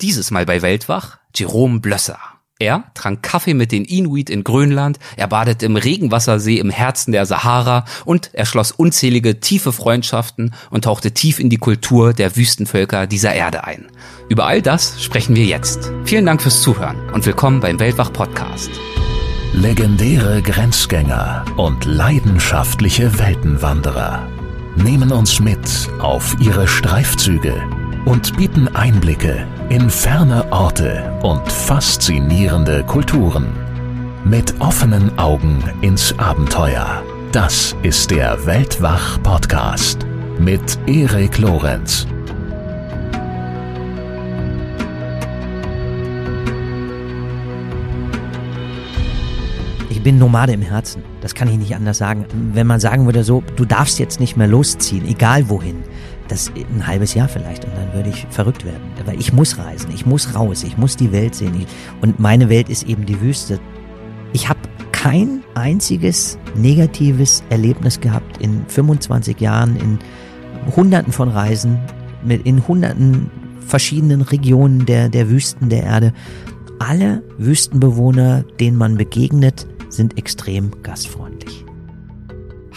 Dieses Mal bei Weltwach Jerome Blösser. Er trank Kaffee mit den Inuit in Grönland, er badete im Regenwassersee im Herzen der Sahara und er schloss unzählige tiefe Freundschaften und tauchte tief in die Kultur der Wüstenvölker dieser Erde ein. Über all das sprechen wir jetzt. Vielen Dank fürs Zuhören und willkommen beim Weltwach Podcast. Legendäre Grenzgänger und leidenschaftliche Weltenwanderer nehmen uns mit auf ihre Streifzüge und bieten Einblicke in ferne Orte und faszinierende Kulturen. Mit offenen Augen ins Abenteuer. Das ist der Weltwach-Podcast mit Erik Lorenz. Ich bin Nomade im Herzen. Das kann ich nicht anders sagen. Wenn man sagen würde so, du darfst jetzt nicht mehr losziehen, egal wohin, das ein halbes Jahr vielleicht und dann würde ich verrückt werden. Aber ich muss reisen, ich muss raus, ich muss die Welt sehen. Und meine Welt ist eben die Wüste. Ich habe kein einziges negatives Erlebnis gehabt in 25 Jahren, in hunderten von Reisen, mit in hunderten verschiedenen Regionen der, der Wüsten der Erde. Alle Wüstenbewohner, denen man begegnet, sind extrem gastfreundlich.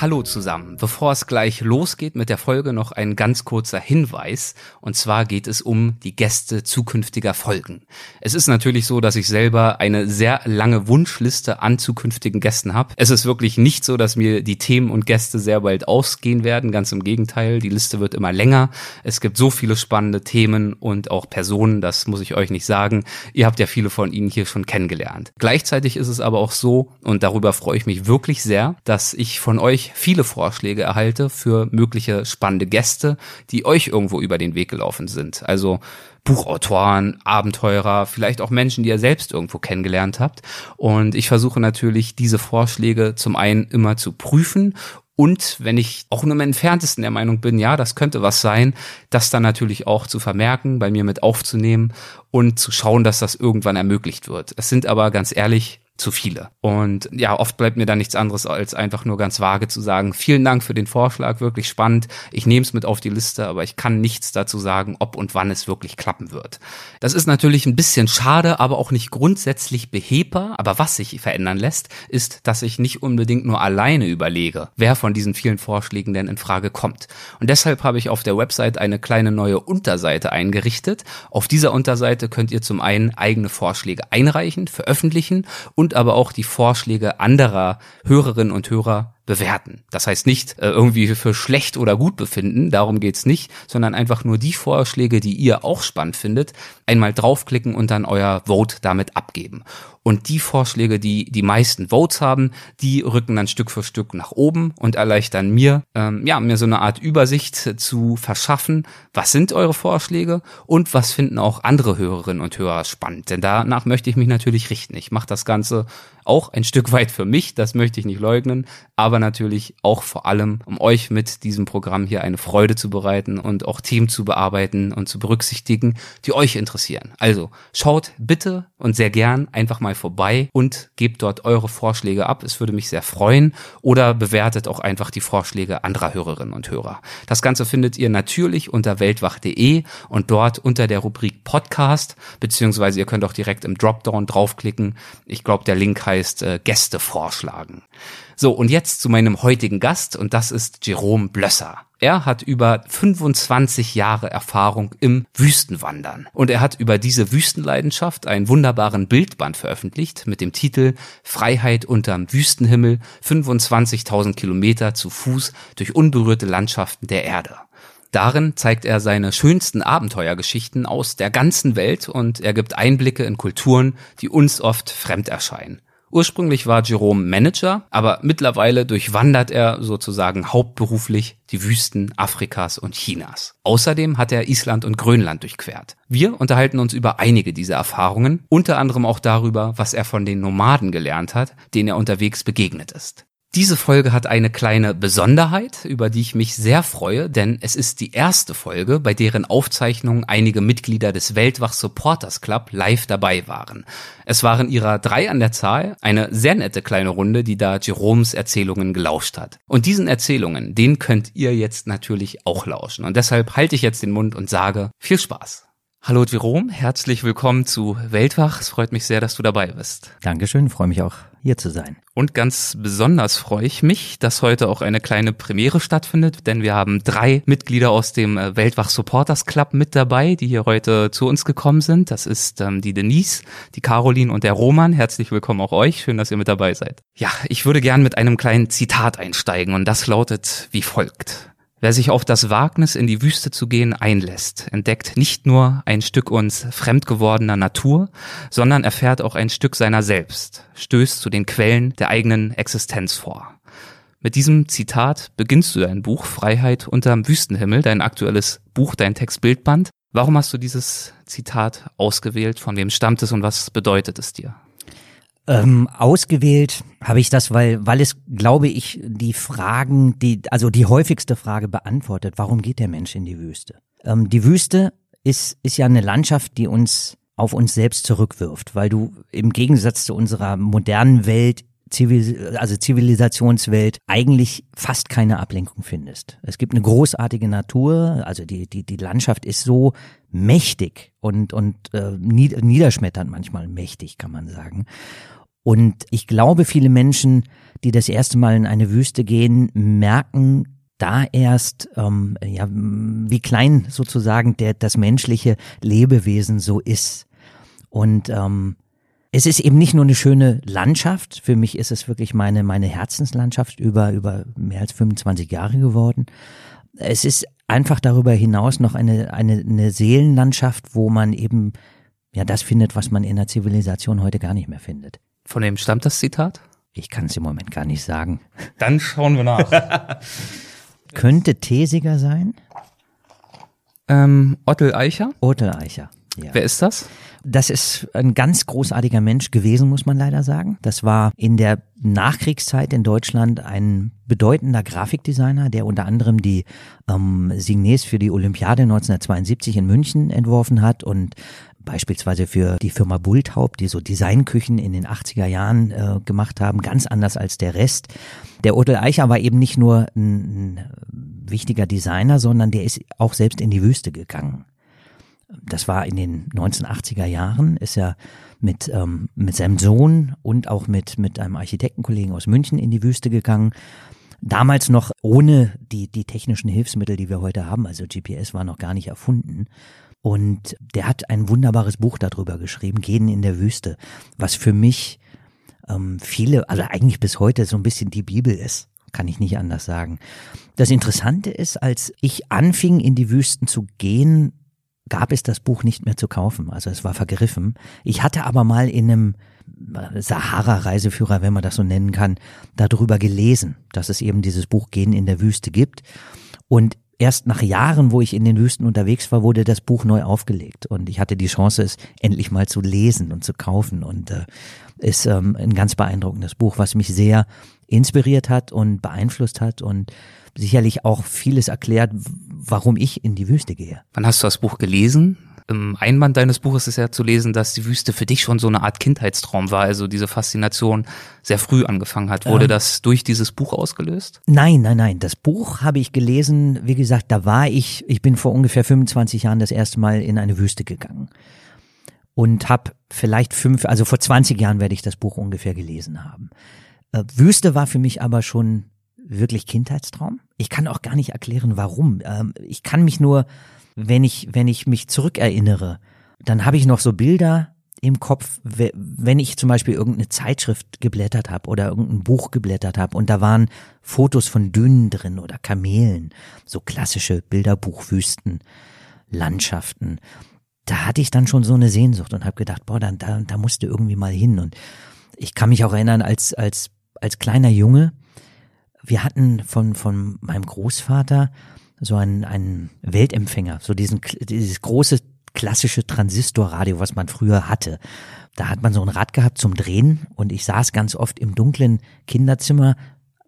Hallo zusammen. Bevor es gleich losgeht mit der Folge, noch ein ganz kurzer Hinweis. Und zwar geht es um die Gäste zukünftiger Folgen. Es ist natürlich so, dass ich selber eine sehr lange Wunschliste an zukünftigen Gästen habe. Es ist wirklich nicht so, dass mir die Themen und Gäste sehr bald ausgehen werden. Ganz im Gegenteil, die Liste wird immer länger. Es gibt so viele spannende Themen und auch Personen, das muss ich euch nicht sagen. Ihr habt ja viele von ihnen hier schon kennengelernt. Gleichzeitig ist es aber auch so, und darüber freue ich mich wirklich sehr, dass ich von euch viele Vorschläge erhalte für mögliche spannende Gäste, die euch irgendwo über den Weg gelaufen sind. Also Buchautoren, Abenteurer, vielleicht auch Menschen, die ihr selbst irgendwo kennengelernt habt. Und ich versuche natürlich, diese Vorschläge zum einen immer zu prüfen und wenn ich auch nur im entferntesten der Meinung bin, ja, das könnte was sein, das dann natürlich auch zu vermerken, bei mir mit aufzunehmen und zu schauen, dass das irgendwann ermöglicht wird. Es sind aber ganz ehrlich zu viele. Und ja, oft bleibt mir da nichts anderes als einfach nur ganz vage zu sagen, vielen Dank für den Vorschlag, wirklich spannend. Ich nehme es mit auf die Liste, aber ich kann nichts dazu sagen, ob und wann es wirklich klappen wird. Das ist natürlich ein bisschen schade, aber auch nicht grundsätzlich behebbar. Aber was sich verändern lässt, ist, dass ich nicht unbedingt nur alleine überlege, wer von diesen vielen Vorschlägen denn in Frage kommt. Und deshalb habe ich auf der Website eine kleine neue Unterseite eingerichtet. Auf dieser Unterseite könnt ihr zum einen eigene Vorschläge einreichen, veröffentlichen und und aber auch die Vorschläge anderer Hörerinnen und Hörer bewerten. Das heißt nicht äh, irgendwie für schlecht oder gut befinden, darum geht's nicht, sondern einfach nur die Vorschläge, die ihr auch spannend findet, einmal draufklicken und dann euer Vote damit abgeben. Und die Vorschläge, die die meisten Votes haben, die rücken dann Stück für Stück nach oben und erleichtern mir, ähm, ja, mir so eine Art Übersicht zu verschaffen. Was sind eure Vorschläge und was finden auch andere Hörerinnen und Hörer spannend? Denn danach möchte ich mich natürlich richten. Ich mache das Ganze auch ein Stück weit für mich, das möchte ich nicht leugnen, aber natürlich auch vor allem, um euch mit diesem Programm hier eine Freude zu bereiten und auch Themen zu bearbeiten und zu berücksichtigen, die euch interessieren. Also schaut bitte und sehr gern einfach mal vorbei und gebt dort eure Vorschläge ab. Es würde mich sehr freuen oder bewertet auch einfach die Vorschläge anderer Hörerinnen und Hörer. Das Ganze findet ihr natürlich unter weltwach.de und dort unter der Rubrik Podcast, beziehungsweise ihr könnt auch direkt im Dropdown draufklicken. Ich glaube, der Link heißt äh, Gäste vorschlagen. So, und jetzt zu meinem heutigen Gast und das ist Jerome Blösser. Er hat über 25 Jahre Erfahrung im Wüstenwandern und er hat über diese Wüstenleidenschaft einen wunderbaren Bildband veröffentlicht mit dem Titel Freiheit unterm Wüstenhimmel 25.000 Kilometer zu Fuß durch unberührte Landschaften der Erde. Darin zeigt er seine schönsten Abenteuergeschichten aus der ganzen Welt und er gibt Einblicke in Kulturen, die uns oft fremd erscheinen. Ursprünglich war Jerome Manager, aber mittlerweile durchwandert er sozusagen hauptberuflich die Wüsten Afrikas und Chinas. Außerdem hat er Island und Grönland durchquert. Wir unterhalten uns über einige dieser Erfahrungen, unter anderem auch darüber, was er von den Nomaden gelernt hat, denen er unterwegs begegnet ist. Diese Folge hat eine kleine Besonderheit, über die ich mich sehr freue, denn es ist die erste Folge, bei deren Aufzeichnung einige Mitglieder des Weltwach Supporters Club live dabei waren. Es waren ihrer drei an der Zahl, eine sehr nette kleine Runde, die da Jeroms Erzählungen gelauscht hat. Und diesen Erzählungen, den könnt ihr jetzt natürlich auch lauschen. Und deshalb halte ich jetzt den Mund und sage viel Spaß. Hallo Jerome, herzlich willkommen zu Weltwach. Es freut mich sehr, dass du dabei bist. Dankeschön, freue mich auch hier zu sein. Und ganz besonders freue ich mich, dass heute auch eine kleine Premiere stattfindet, denn wir haben drei Mitglieder aus dem äh, Weltwach Supporters Club mit dabei, die hier heute zu uns gekommen sind. Das ist ähm, die Denise, die Caroline und der Roman. Herzlich willkommen auch euch. Schön, dass ihr mit dabei seid. Ja, ich würde gern mit einem kleinen Zitat einsteigen und das lautet wie folgt. Wer sich auf das Wagnis, in die Wüste zu gehen, einlässt, entdeckt nicht nur ein Stück uns fremd gewordener Natur, sondern erfährt auch ein Stück seiner selbst, stößt zu den Quellen der eigenen Existenz vor. Mit diesem Zitat beginnst du dein Buch Freiheit unterm Wüstenhimmel, dein aktuelles Buch, dein Textbildband. Warum hast du dieses Zitat ausgewählt? Von wem stammt es und was bedeutet es dir? Ähm, ausgewählt habe ich das, weil, weil es, glaube ich, die Fragen, die, also die häufigste Frage beantwortet, warum geht der Mensch in die Wüste? Ähm, die Wüste ist, ist ja eine Landschaft, die uns auf uns selbst zurückwirft, weil du im Gegensatz zu unserer modernen Welt Zivil also Zivilisationswelt eigentlich fast keine Ablenkung findest. Es gibt eine großartige Natur, also die die die Landschaft ist so mächtig und und äh, niederschmetternd manchmal mächtig, kann man sagen. Und ich glaube, viele Menschen, die das erste Mal in eine Wüste gehen, merken da erst, ähm, ja, wie klein sozusagen der das menschliche Lebewesen so ist. Und ähm, es ist eben nicht nur eine schöne Landschaft. Für mich ist es wirklich meine, meine Herzenslandschaft über, über mehr als 25 Jahre geworden. Es ist einfach darüber hinaus noch eine, eine, eine Seelenlandschaft, wo man eben ja das findet, was man in der Zivilisation heute gar nicht mehr findet. Von wem stammt das Zitat? Ich kann es im Moment gar nicht sagen. Dann schauen wir nach. Könnte Tesiger sein? Ähm, Ottel Eicher. Ottel Eicher. Ja. Wer ist das? Das ist ein ganz großartiger Mensch gewesen, muss man leider sagen. Das war in der Nachkriegszeit in Deutschland ein bedeutender Grafikdesigner, der unter anderem die ähm, Signes für die Olympiade 1972 in München entworfen hat und beispielsweise für die Firma Bulthaupt, die so Designküchen in den 80er Jahren äh, gemacht haben, ganz anders als der Rest. Der Odel Eicher war eben nicht nur ein, ein wichtiger Designer, sondern der ist auch selbst in die Wüste gegangen das war in den 1980er Jahren, ist er mit, ähm, mit seinem Sohn und auch mit, mit einem Architektenkollegen aus München in die Wüste gegangen. Damals noch ohne die, die technischen Hilfsmittel, die wir heute haben. Also GPS war noch gar nicht erfunden. Und der hat ein wunderbares Buch darüber geschrieben, Gehen in der Wüste, was für mich ähm, viele, also eigentlich bis heute so ein bisschen die Bibel ist kann ich nicht anders sagen. Das Interessante ist, als ich anfing, in die Wüsten zu gehen, gab es das Buch nicht mehr zu kaufen. Also es war vergriffen. Ich hatte aber mal in einem Sahara-Reiseführer, wenn man das so nennen kann, darüber gelesen, dass es eben dieses Buch Gehen in der Wüste gibt. Und erst nach Jahren, wo ich in den Wüsten unterwegs war, wurde das Buch neu aufgelegt. Und ich hatte die Chance, es endlich mal zu lesen und zu kaufen. Und äh, ist ähm, ein ganz beeindruckendes Buch, was mich sehr inspiriert hat und beeinflusst hat und sicherlich auch vieles erklärt, warum ich in die Wüste gehe. Wann hast du das Buch gelesen? Im Einband deines Buches ist ja zu lesen, dass die Wüste für dich schon so eine Art Kindheitstraum war, also diese Faszination sehr früh angefangen hat. Wurde ähm, das durch dieses Buch ausgelöst? Nein, nein, nein. Das Buch habe ich gelesen, wie gesagt, da war ich, ich bin vor ungefähr 25 Jahren das erste Mal in eine Wüste gegangen und habe vielleicht fünf, also vor 20 Jahren werde ich das Buch ungefähr gelesen haben. Äh, Wüste war für mich aber schon wirklich Kindheitstraum. Ich kann auch gar nicht erklären, warum. Ähm, ich kann mich nur, wenn ich, wenn ich mich zurückerinnere, dann habe ich noch so Bilder im Kopf, wenn ich zum Beispiel irgendeine Zeitschrift geblättert habe oder irgendein Buch geblättert habe und da waren Fotos von Dünen drin oder Kamelen, so klassische Bilderbuchwüsten, Landschaften. Da hatte ich dann schon so eine Sehnsucht und habe gedacht, boah, dann da, da musste irgendwie mal hin. Und ich kann mich auch erinnern, als als als kleiner Junge wir hatten von, von meinem Großvater so einen, einen Weltempfänger, so diesen, dieses große klassische Transistorradio, was man früher hatte. Da hat man so ein Rad gehabt zum Drehen und ich saß ganz oft im dunklen Kinderzimmer.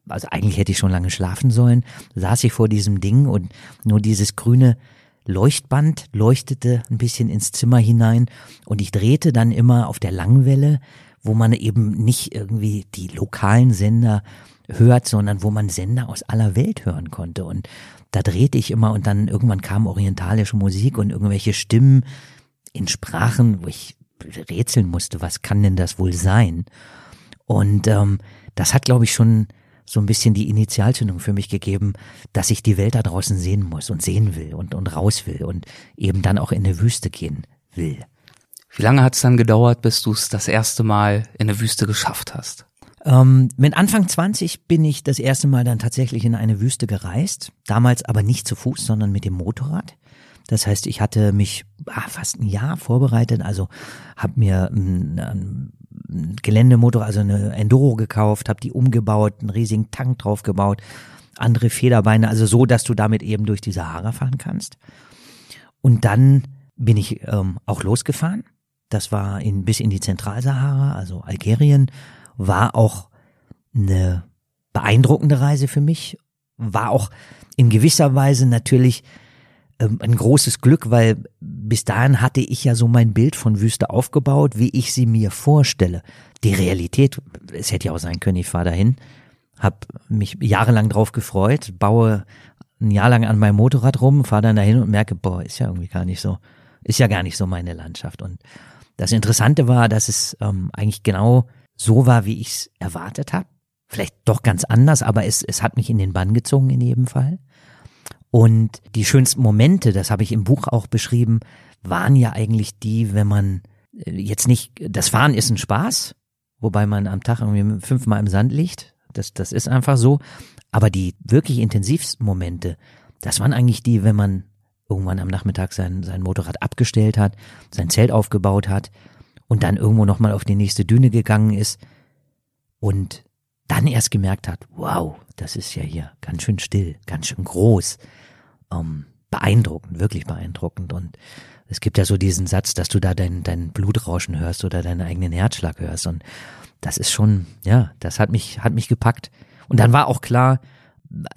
Also eigentlich hätte ich schon lange schlafen sollen, saß ich vor diesem Ding und nur dieses grüne Leuchtband leuchtete ein bisschen ins Zimmer hinein und ich drehte dann immer auf der Langwelle, wo man eben nicht irgendwie die lokalen Sender hört, sondern wo man Sender aus aller Welt hören konnte. Und da drehte ich immer und dann irgendwann kam orientalische Musik und irgendwelche Stimmen, in Sprachen, wo ich rätseln musste, was kann denn das wohl sein? Und ähm, das hat, glaube ich, schon so ein bisschen die Initialzündung für mich gegeben, dass ich die Welt da draußen sehen muss und sehen will und, und raus will und eben dann auch in eine Wüste gehen will. Wie lange hat es dann gedauert, bis du es das erste Mal in eine Wüste geschafft hast? Ähm, mit Anfang 20 bin ich das erste Mal dann tatsächlich in eine Wüste gereist. Damals aber nicht zu Fuß, sondern mit dem Motorrad. Das heißt, ich hatte mich ah, fast ein Jahr vorbereitet, also habe mir ein, ein Geländemotor, also eine Enduro gekauft, habe die umgebaut, einen riesigen Tank draufgebaut, andere Federbeine, also so, dass du damit eben durch die Sahara fahren kannst. Und dann bin ich ähm, auch losgefahren. Das war in, bis in die Zentralsahara, also Algerien, war auch eine beeindruckende Reise für mich, war auch in gewisser Weise natürlich ähm, ein großes Glück, weil bis dahin hatte ich ja so mein Bild von Wüste aufgebaut, wie ich sie mir vorstelle. Die Realität, es hätte ja auch sein können, ich fahre dahin, habe mich jahrelang drauf gefreut, baue ein Jahr lang an meinem Motorrad rum, fahre dann dahin und merke, boah, ist ja irgendwie gar nicht so, ist ja gar nicht so meine Landschaft. Und das Interessante war, dass es ähm, eigentlich genau so war, wie ich es erwartet habe. Vielleicht doch ganz anders, aber es, es hat mich in den Bann gezogen in jedem Fall. Und die schönsten Momente, das habe ich im Buch auch beschrieben, waren ja eigentlich die, wenn man äh, jetzt nicht, das Fahren ist ein Spaß, wobei man am Tag irgendwie fünfmal im Sand liegt. Das, das ist einfach so. Aber die wirklich intensivsten Momente, das waren eigentlich die, wenn man irgendwann am Nachmittag sein, sein Motorrad abgestellt hat, sein Zelt aufgebaut hat und dann irgendwo nochmal auf die nächste Düne gegangen ist und dann erst gemerkt hat, wow, das ist ja hier ganz schön still, ganz schön groß ähm, beeindruckend, wirklich beeindruckend. Und es gibt ja so diesen Satz, dass du da dein, dein Blutrauschen hörst oder deinen eigenen Herzschlag hörst. Und das ist schon, ja, das hat mich, hat mich gepackt. Und dann war auch klar,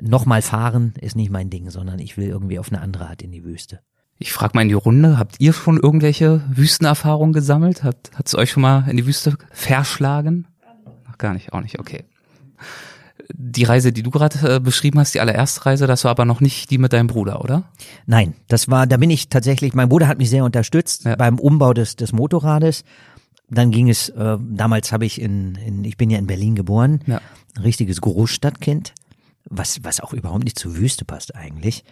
nochmal fahren ist nicht mein Ding, sondern ich will irgendwie auf eine andere Art in die Wüste. Ich frage mal in die Runde, habt ihr schon irgendwelche Wüstenerfahrungen gesammelt? Hat es euch schon mal in die Wüste verschlagen? Ach, gar nicht, auch nicht, okay die Reise, die du gerade äh, beschrieben hast, die allererste Reise, das war aber noch nicht die mit deinem Bruder, oder? Nein, das war, da bin ich tatsächlich, mein Bruder hat mich sehr unterstützt ja. beim Umbau des, des Motorrades. Dann ging es, äh, damals habe ich in, in, ich bin ja in Berlin geboren, ja. ein richtiges Großstadtkind, was, was auch überhaupt nicht zur Wüste passt eigentlich.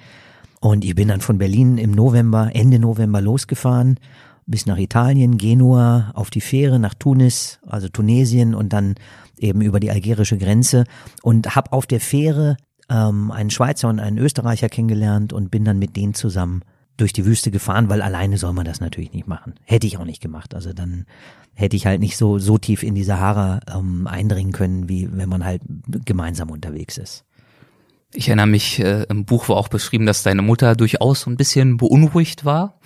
Und ich bin dann von Berlin im November, Ende November losgefahren bis nach Italien, Genua, auf die Fähre nach Tunis, also Tunesien und dann eben über die algerische Grenze und habe auf der Fähre ähm, einen Schweizer und einen Österreicher kennengelernt und bin dann mit denen zusammen durch die Wüste gefahren, weil alleine soll man das natürlich nicht machen. Hätte ich auch nicht gemacht. Also dann hätte ich halt nicht so so tief in die Sahara ähm, eindringen können, wie wenn man halt gemeinsam unterwegs ist. Ich erinnere mich, äh, im Buch war auch beschrieben, dass deine Mutter durchaus so ein bisschen beunruhigt war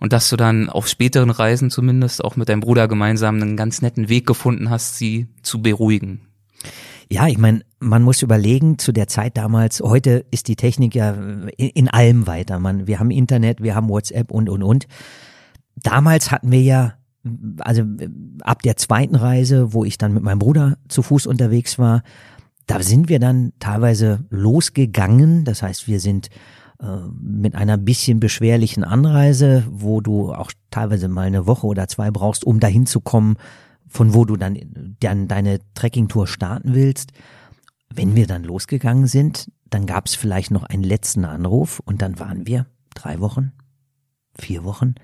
und dass du dann auf späteren Reisen zumindest auch mit deinem Bruder gemeinsam einen ganz netten Weg gefunden hast, sie zu beruhigen. Ja, ich meine, man muss überlegen, zu der Zeit damals, heute ist die Technik ja in, allem weiter. Man, wir haben Internet, wir haben WhatsApp und, und, und. Damals hatten wir ja, also ab der zweiten Reise, wo ich dann mit meinem Bruder zu Fuß unterwegs war, da sind wir dann teilweise losgegangen. Das heißt, wir sind äh, mit einer bisschen beschwerlichen Anreise, wo du auch teilweise mal eine Woche oder zwei brauchst, um dahin zu kommen, von wo du dann, dann deine Trekkingtour starten willst. Wenn wir dann losgegangen sind, dann gab es vielleicht noch einen letzten Anruf und dann waren wir drei Wochen, vier Wochen,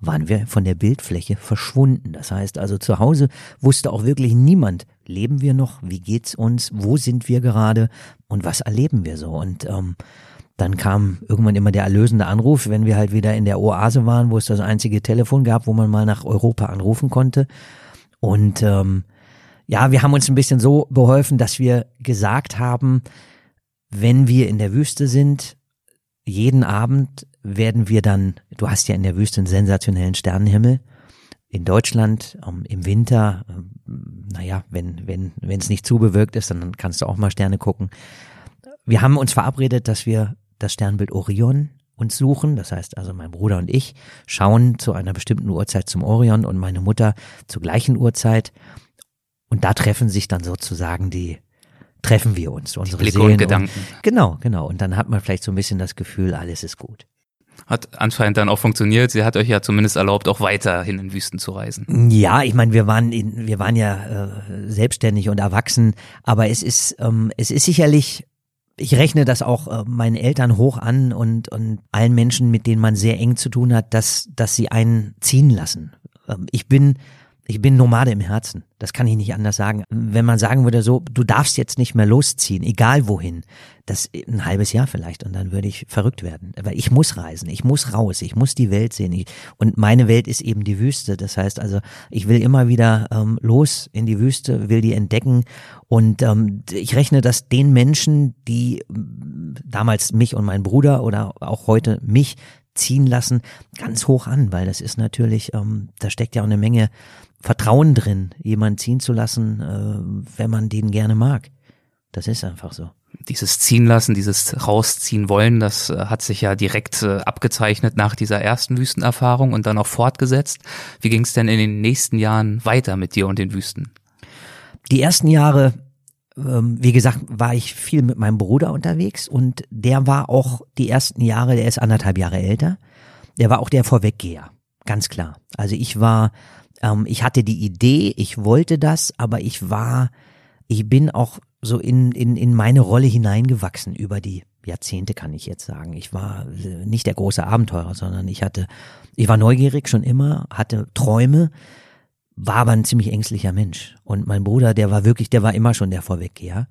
waren wir von der Bildfläche verschwunden. Das heißt also zu Hause wusste auch wirklich niemand, leben wir noch, wie geht's uns, wo sind wir gerade und was erleben wir so. Und ähm, dann kam irgendwann immer der erlösende Anruf, wenn wir halt wieder in der Oase waren, wo es das einzige Telefon gab, wo man mal nach Europa anrufen konnte. Und ähm, ja, wir haben uns ein bisschen so beholfen, dass wir gesagt haben, wenn wir in der Wüste sind, jeden Abend werden wir dann, du hast ja in der Wüste einen sensationellen Sternenhimmel. In Deutschland ähm, im Winter, ähm, naja, wenn wenn wenn es nicht zu bewölkt ist, dann kannst du auch mal Sterne gucken. Wir haben uns verabredet, dass wir das Sternbild Orion uns suchen. Das heißt also, mein Bruder und ich schauen zu einer bestimmten Uhrzeit zum Orion und meine Mutter zur gleichen Uhrzeit. Und da treffen sich dann sozusagen die, treffen wir uns, unsere die Seelen. Und Gedanken. Und, genau, genau. Und dann hat man vielleicht so ein bisschen das Gefühl, alles ist gut. Hat anscheinend dann auch funktioniert. Sie hat euch ja zumindest erlaubt, auch weiterhin in Wüsten zu reisen. Ja, ich meine, wir waren in, wir waren ja äh, selbstständig und erwachsen, aber es ist ähm, es ist sicherlich ich rechne das auch äh, meinen Eltern hoch an und, und allen Menschen, mit denen man sehr eng zu tun hat, dass, dass sie einen ziehen lassen. Ähm, ich bin ich bin Nomade im Herzen. Das kann ich nicht anders sagen. Wenn man sagen würde so, du darfst jetzt nicht mehr losziehen, egal wohin, das ein halbes Jahr vielleicht und dann würde ich verrückt werden. Aber ich muss reisen, ich muss raus, ich muss die Welt sehen. und meine Welt ist eben die Wüste. Das heißt also, ich will immer wieder ähm, los in die Wüste, will die entdecken und ähm, ich rechne das den Menschen, die ähm, damals mich und mein Bruder oder auch heute mich ziehen lassen, ganz hoch an, weil das ist natürlich, ähm, da steckt ja auch eine Menge Vertrauen drin, jemanden ziehen zu lassen, äh, wenn man den gerne mag. Das ist einfach so. Dieses ziehen lassen, dieses rausziehen wollen, das äh, hat sich ja direkt äh, abgezeichnet nach dieser ersten Wüstenerfahrung und dann auch fortgesetzt. Wie ging es denn in den nächsten Jahren weiter mit dir und den Wüsten? Die ersten Jahre, ähm, wie gesagt, war ich viel mit meinem Bruder unterwegs und der war auch die ersten Jahre, der ist anderthalb Jahre älter, der war auch der Vorweggeher, ganz klar. Also ich war ähm, ich hatte die Idee, ich wollte das, aber ich war, ich bin auch so in, in, in meine Rolle hineingewachsen über die Jahrzehnte, kann ich jetzt sagen. Ich war nicht der große Abenteurer, sondern ich hatte, ich war neugierig schon immer, hatte Träume, war aber ein ziemlich ängstlicher Mensch. Und mein Bruder, der war wirklich, der war immer schon der Vorweggeher.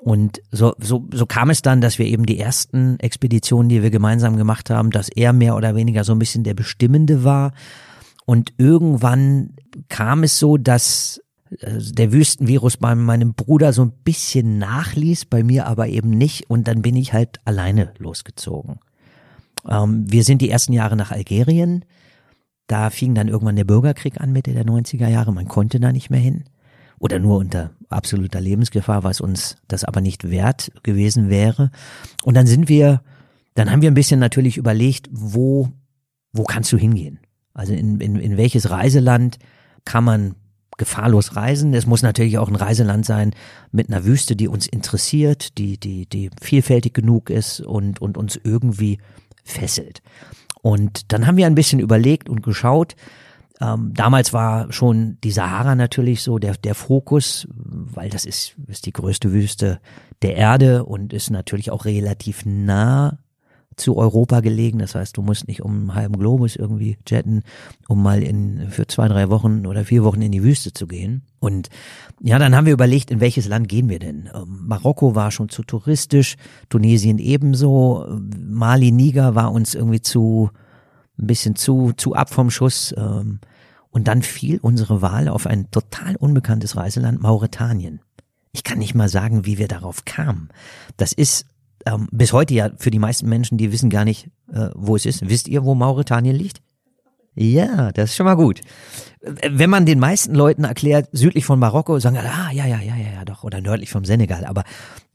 Und so, so, so kam es dann, dass wir eben die ersten Expeditionen, die wir gemeinsam gemacht haben, dass er mehr oder weniger so ein bisschen der Bestimmende war und irgendwann kam es so, dass äh, der Wüstenvirus bei meinem Bruder so ein bisschen nachließ, bei mir aber eben nicht. Und dann bin ich halt alleine losgezogen. Ähm, wir sind die ersten Jahre nach Algerien. Da fing dann irgendwann der Bürgerkrieg an Mitte der 90er Jahre. Man konnte da nicht mehr hin. Oder nur unter absoluter Lebensgefahr, was uns das aber nicht wert gewesen wäre. Und dann sind wir, dann haben wir ein bisschen natürlich überlegt, wo, wo kannst du hingehen? Also in, in, in welches Reiseland kann man gefahrlos reisen. Es muss natürlich auch ein Reiseland sein mit einer Wüste, die uns interessiert, die, die, die vielfältig genug ist und, und uns irgendwie fesselt. Und dann haben wir ein bisschen überlegt und geschaut. Ähm, damals war schon die Sahara natürlich so der, der Fokus, weil das ist, ist die größte Wüste der Erde und ist natürlich auch relativ nah zu Europa gelegen. Das heißt, du musst nicht um einen halben Globus irgendwie jetten, um mal in, für zwei, drei Wochen oder vier Wochen in die Wüste zu gehen. Und ja, dann haben wir überlegt, in welches Land gehen wir denn? Ähm, Marokko war schon zu touristisch, Tunesien ebenso, Mali, Niger war uns irgendwie zu, ein bisschen zu, zu ab vom Schuss. Ähm, und dann fiel unsere Wahl auf ein total unbekanntes Reiseland, Mauretanien. Ich kann nicht mal sagen, wie wir darauf kamen. Das ist ähm, bis heute ja für die meisten Menschen, die wissen gar nicht, äh, wo es ist. Wisst ihr, wo Mauretanien liegt? Ja, das ist schon mal gut. Wenn man den meisten Leuten erklärt, südlich von Marokko, sagen, ah, ja, ja, ja, ja, ja, doch, oder nördlich vom Senegal. Aber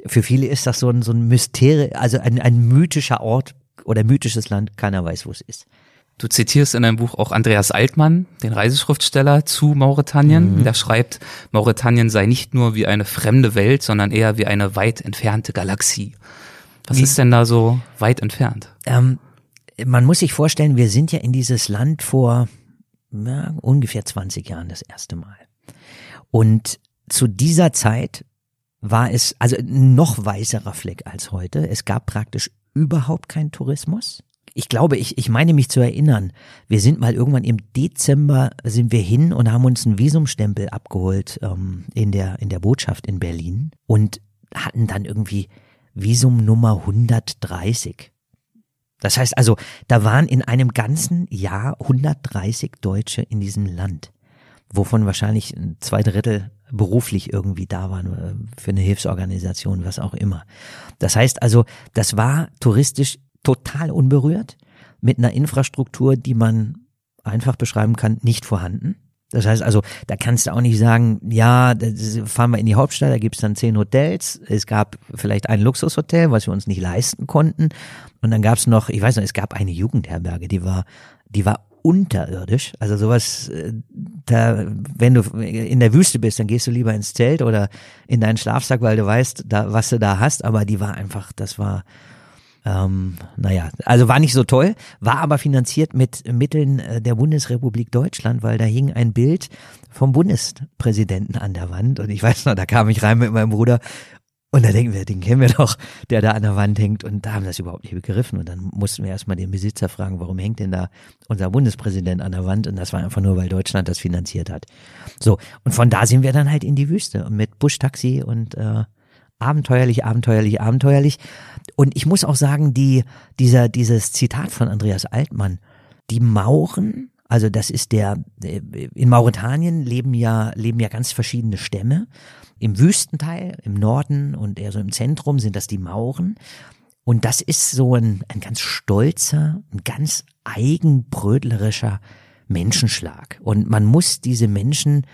für viele ist das so ein, so ein Mysterium, also ein, ein mythischer Ort oder mythisches Land. Keiner weiß, wo es ist. Du zitierst in deinem Buch auch Andreas Altmann, den Reiseschriftsteller zu Mauretanien. Mhm. Der schreibt, Mauretanien sei nicht nur wie eine fremde Welt, sondern eher wie eine weit entfernte Galaxie. Was Wie, ist denn da so weit entfernt? Ähm, man muss sich vorstellen, wir sind ja in dieses Land vor ja, ungefähr 20 Jahren das erste Mal. Und zu dieser Zeit war es also noch weißerer Fleck als heute. Es gab praktisch überhaupt keinen Tourismus. Ich glaube, ich, ich meine mich zu erinnern, wir sind mal irgendwann im Dezember sind wir hin und haben uns einen Visumstempel abgeholt ähm, in der in der Botschaft in Berlin und hatten dann irgendwie Visum Nummer 130. Das heißt also, da waren in einem ganzen Jahr 130 Deutsche in diesem Land, wovon wahrscheinlich zwei Drittel beruflich irgendwie da waren äh, für eine Hilfsorganisation, was auch immer. Das heißt also, das war touristisch total unberührt, mit einer Infrastruktur, die man einfach beschreiben kann, nicht vorhanden. Das heißt also, da kannst du auch nicht sagen, ja, fahren wir in die Hauptstadt, da gibt's dann zehn Hotels. Es gab vielleicht ein Luxushotel, was wir uns nicht leisten konnten. Und dann gab's noch, ich weiß noch, es gab eine Jugendherberge, die war, die war unterirdisch. Also sowas, äh, da, wenn du in der Wüste bist, dann gehst du lieber ins Zelt oder in deinen Schlafsack, weil du weißt, da, was du da hast. Aber die war einfach, das war, Ähm, naja, also war nicht so toll, war aber finanziert mit Mitteln äh, der Bundesrepublik Deutschland, weil da hing ein Bild vom Bundespräsidenten an der Wand und ich weiß noch, da kam ich rein mit meinem Bruder und da denken wir, den kennen wir doch, der da an der Wand hängt. Und da haben wir das überhaupt nicht begriffen. Und dann mussten wir erstmal den Besitzer fragen, warum hängt denn da unser Bundespräsident an der Wand? Und das war einfach nur, weil Deutschland das finanziert hat. So, und von da sind wir dann halt in die Wüste mit Buschtaxi und äh, abenteuerlich, abenteuerlich, abenteuerlich. Und ich muss auch sagen, die, dieser, dieses Zitat von Andreas Altmann, die Mauren, also das ist der, äh, in Mauretanien leben ja, leben ja ganz verschiedene Stämme. Im Wüstenteil, im Norden und eher so im Zentrum sind das die Mauren. Und das ist so ein, ein ganz stolzer, ein ganz eigenbrötlerischer Menschenschlag. Und man muss diese Menschen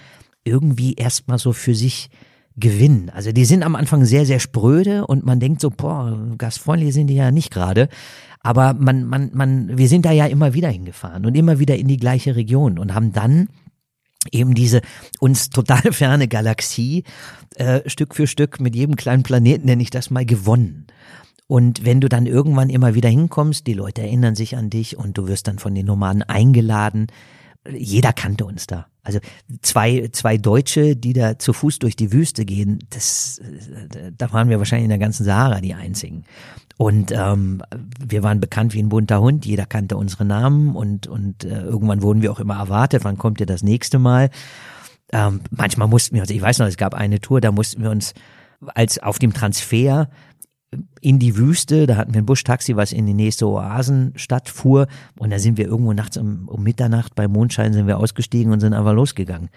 irgendwie erstmal so für sich gewinnen. Also die sind am Anfang sehr, sehr spröde und man denkt so, boah, gastfreundlich sind die ja nicht gerade. Aber man, man, man, wir sind da ja immer wieder hingefahren und immer wieder in die gleiche Region und haben dann eben diese uns total ferne Galaxie äh, Stück für Stück mit jedem kleinen Planeten, nenne ich das mal, gewonnen. Und wenn du dann irgendwann immer wieder hinkommst, die Leute erinnern sich an dich und du wirst dann von den Nomaden eingeladen. Jeder kannte uns da. Also zwei, zwei Deutsche, die da zu Fuß durch die Wüste gehen, das, da waren wir wahrscheinlich in der ganzen Sahara die einzigen. Und ähm, wir waren bekannt wie ein bunter Hund, jeder kannte unsere Namen und, und äh, irgendwann wurden wir auch immer erwartet, wann kommt ihr das nächste Mal. Ähm, manchmal mussten wir uns, ich weiß noch, es gab eine Tour, da mussten wir uns als auf dem Transfer in die Wüste, da hatten wir ein Buschtaxi, was in die nächste Oasenstadt fuhr und da sind wir irgendwo nachts um, um Mitternacht bei Mondschein sind wir ausgestiegen und sind einfach losgegangen.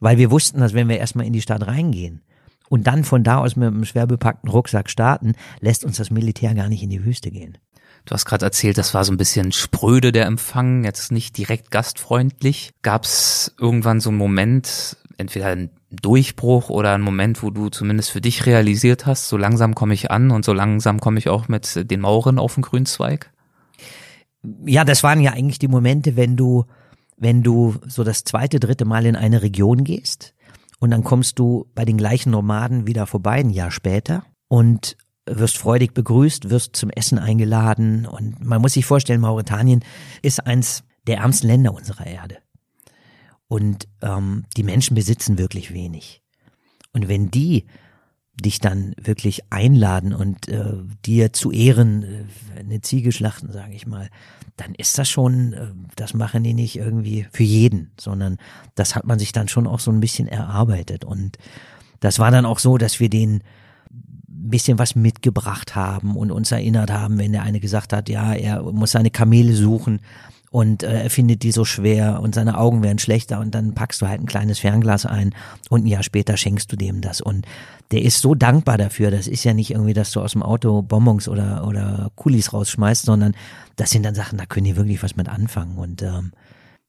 Weil wir wussten, dass wenn wir erstmal in die Stadt reingehen, und dann von da aus mit einem schwer bepackten Rucksack starten, lässt uns das Militär gar nicht in die Wüste gehen. Du hast gerade erzählt, das war so ein bisschen spröde der Empfang, jetzt nicht direkt gastfreundlich. Gab es irgendwann so einen Moment, entweder ein Durchbruch oder ein Moment, wo du zumindest für dich realisiert hast, so langsam komme ich an und so langsam komme ich auch mit den Mauren auf den Grünzweig? Ja, das waren ja eigentlich die Momente, wenn du, wenn du so das zweite, dritte Mal in eine Region gehst und dann kommst du bei den gleichen Nomaden wieder vorbei, ein Jahr später und wirst freudig begrüßt, wirst zum Essen eingeladen und man muss sich vorstellen, Mauretanien ist eins der ärmsten Länder unserer Erde. Und ähm, die Menschen besitzen wirklich wenig. Und wenn die dich dann wirklich einladen und äh, dir zu Ehren äh, eine Ziege schlachten, sage ich mal, dann ist das schon, äh, das machen die nicht irgendwie für jeden, sondern das hat man sich dann schon auch so ein bisschen erarbeitet. Und das war dann auch so, dass wir den bisschen was mitgebracht haben und uns erinnert haben, wenn der eine gesagt hat, ja, er muss seine Kamele suchen, und äh, er findet die so schwer und seine Augen werden schlechter und dann packst du halt ein kleines Fernglas ein und ein Jahr später schenkst du dem das und der ist so dankbar dafür. Das ist ja nicht irgendwie, dass du aus dem Auto Bonbons oder oder Kulis rausschmeißt, sondern das sind dann Sachen, da können die wirklich was mit anfangen und ähm,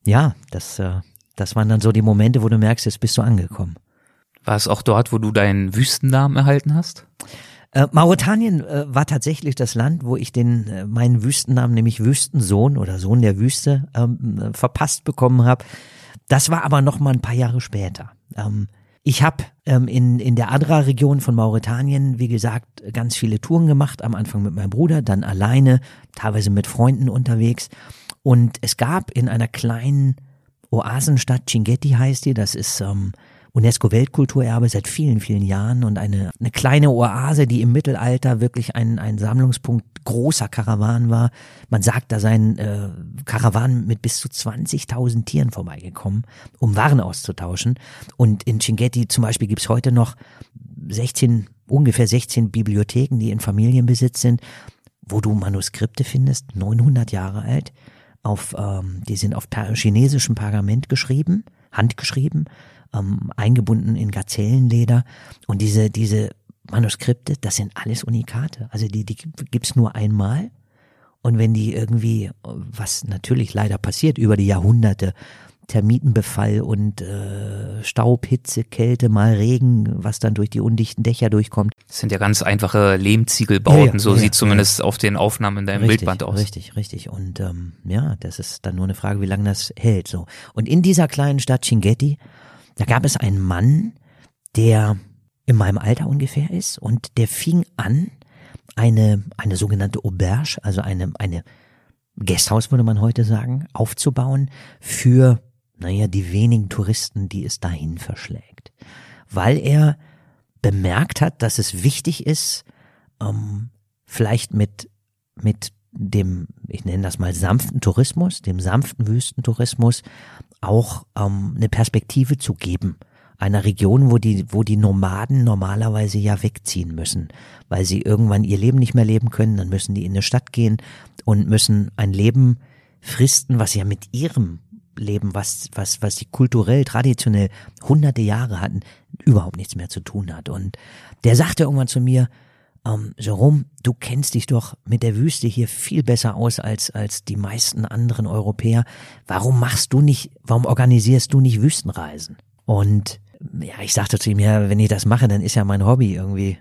ja, das äh, das waren dann so die Momente, wo du merkst, jetzt bist du angekommen. War es auch dort, wo du deinen Wüstennamen erhalten hast? Äh, Mauretanien äh, war tatsächlich das Land, wo ich den äh, meinen Wüstennamen, nämlich Wüstensohn oder Sohn der Wüste, ähm, äh, verpasst bekommen habe. Das war aber noch mal ein paar Jahre später. Ähm, ich habe ähm, in, in der Adra-Region von Mauretanien, wie gesagt, ganz viele Touren gemacht. Am Anfang mit meinem Bruder, dann alleine, teilweise mit Freunden unterwegs. Und es gab in einer kleinen Oasenstadt, Chinguetti heißt die, das ist ähm, UNESCO-Weltkulturerbe seit vielen, vielen Jahren und eine, eine kleine Oase, die im Mittelalter wirklich ein, ein Sammlungspunkt großer Karawanen war. Man sagt, da seien äh, Karawanen mit bis zu 20.000 Tieren vorbeigekommen, um Waren auszutauschen. Und in Chinguetti zum Beispiel gibt's heute noch 16, ungefähr 16 Bibliotheken, die in Familienbesitz sind, wo du Manuskripte findest, 900 Jahre alt. Auf, ähm, die sind auf chinesischem Pergament geschrieben, handgeschrieben ähm, eingebunden in Gazellenleder. Und diese, diese Manuskripte, das sind alles Unikate. Also die, die gibt's nur einmal. Und wenn die irgendwie, was natürlich leider passiert über die Jahrhunderte, Termitenbefall und äh, Staub, Hitze, Kälte, mal Regen, was dann durch die undichten Dächer durchkommt. Das sind ja ganz einfache Lehmziegelbauten, ja, ja, so ja, sieht zumindest auf den Aufnahmen in deinem richtig, Bildband aus. Richtig, richtig. Und ähm, ja, das ist dann nur eine Frage, wie lange das hält. So. Und in dieser kleinen Stadt Chinguetti da gab es einen Mann, der in meinem Alter ungefähr ist und der fing an, eine, eine sogenannte Auberge, also eine, eine Gasthaus würde man heute sagen, aufzubauen für, naja, die wenigen Touristen, die es dahin verschlägt. Weil er bemerkt hat, dass es wichtig ist, ähm, vielleicht mit, mit dem, ich nenne das mal sanften Tourismus, dem sanften Wüstentourismus auch ähm, eine Perspektive zu geben. Einer Region, wo die, wo die Nomaden normalerweise ja wegziehen müssen, weil sie irgendwann ihr Leben nicht mehr leben können, dann müssen die in eine Stadt gehen und müssen ein Leben fristen, was ja mit ihrem Leben, was, was, was sie kulturell, traditionell hunderte Jahre hatten, überhaupt nichts mehr zu tun hat. Und der sagte irgendwann zu mir, ähm, Jerome, du kennst dich doch mit der Wüste hier viel besser aus als, als die meisten anderen Europäer. Warum machst du nicht, warum organisierst du nicht Wüstenreisen? Und ja, ich sagte zu ihm, ja, wenn ich das mache, dann ist ja mein Hobby irgendwie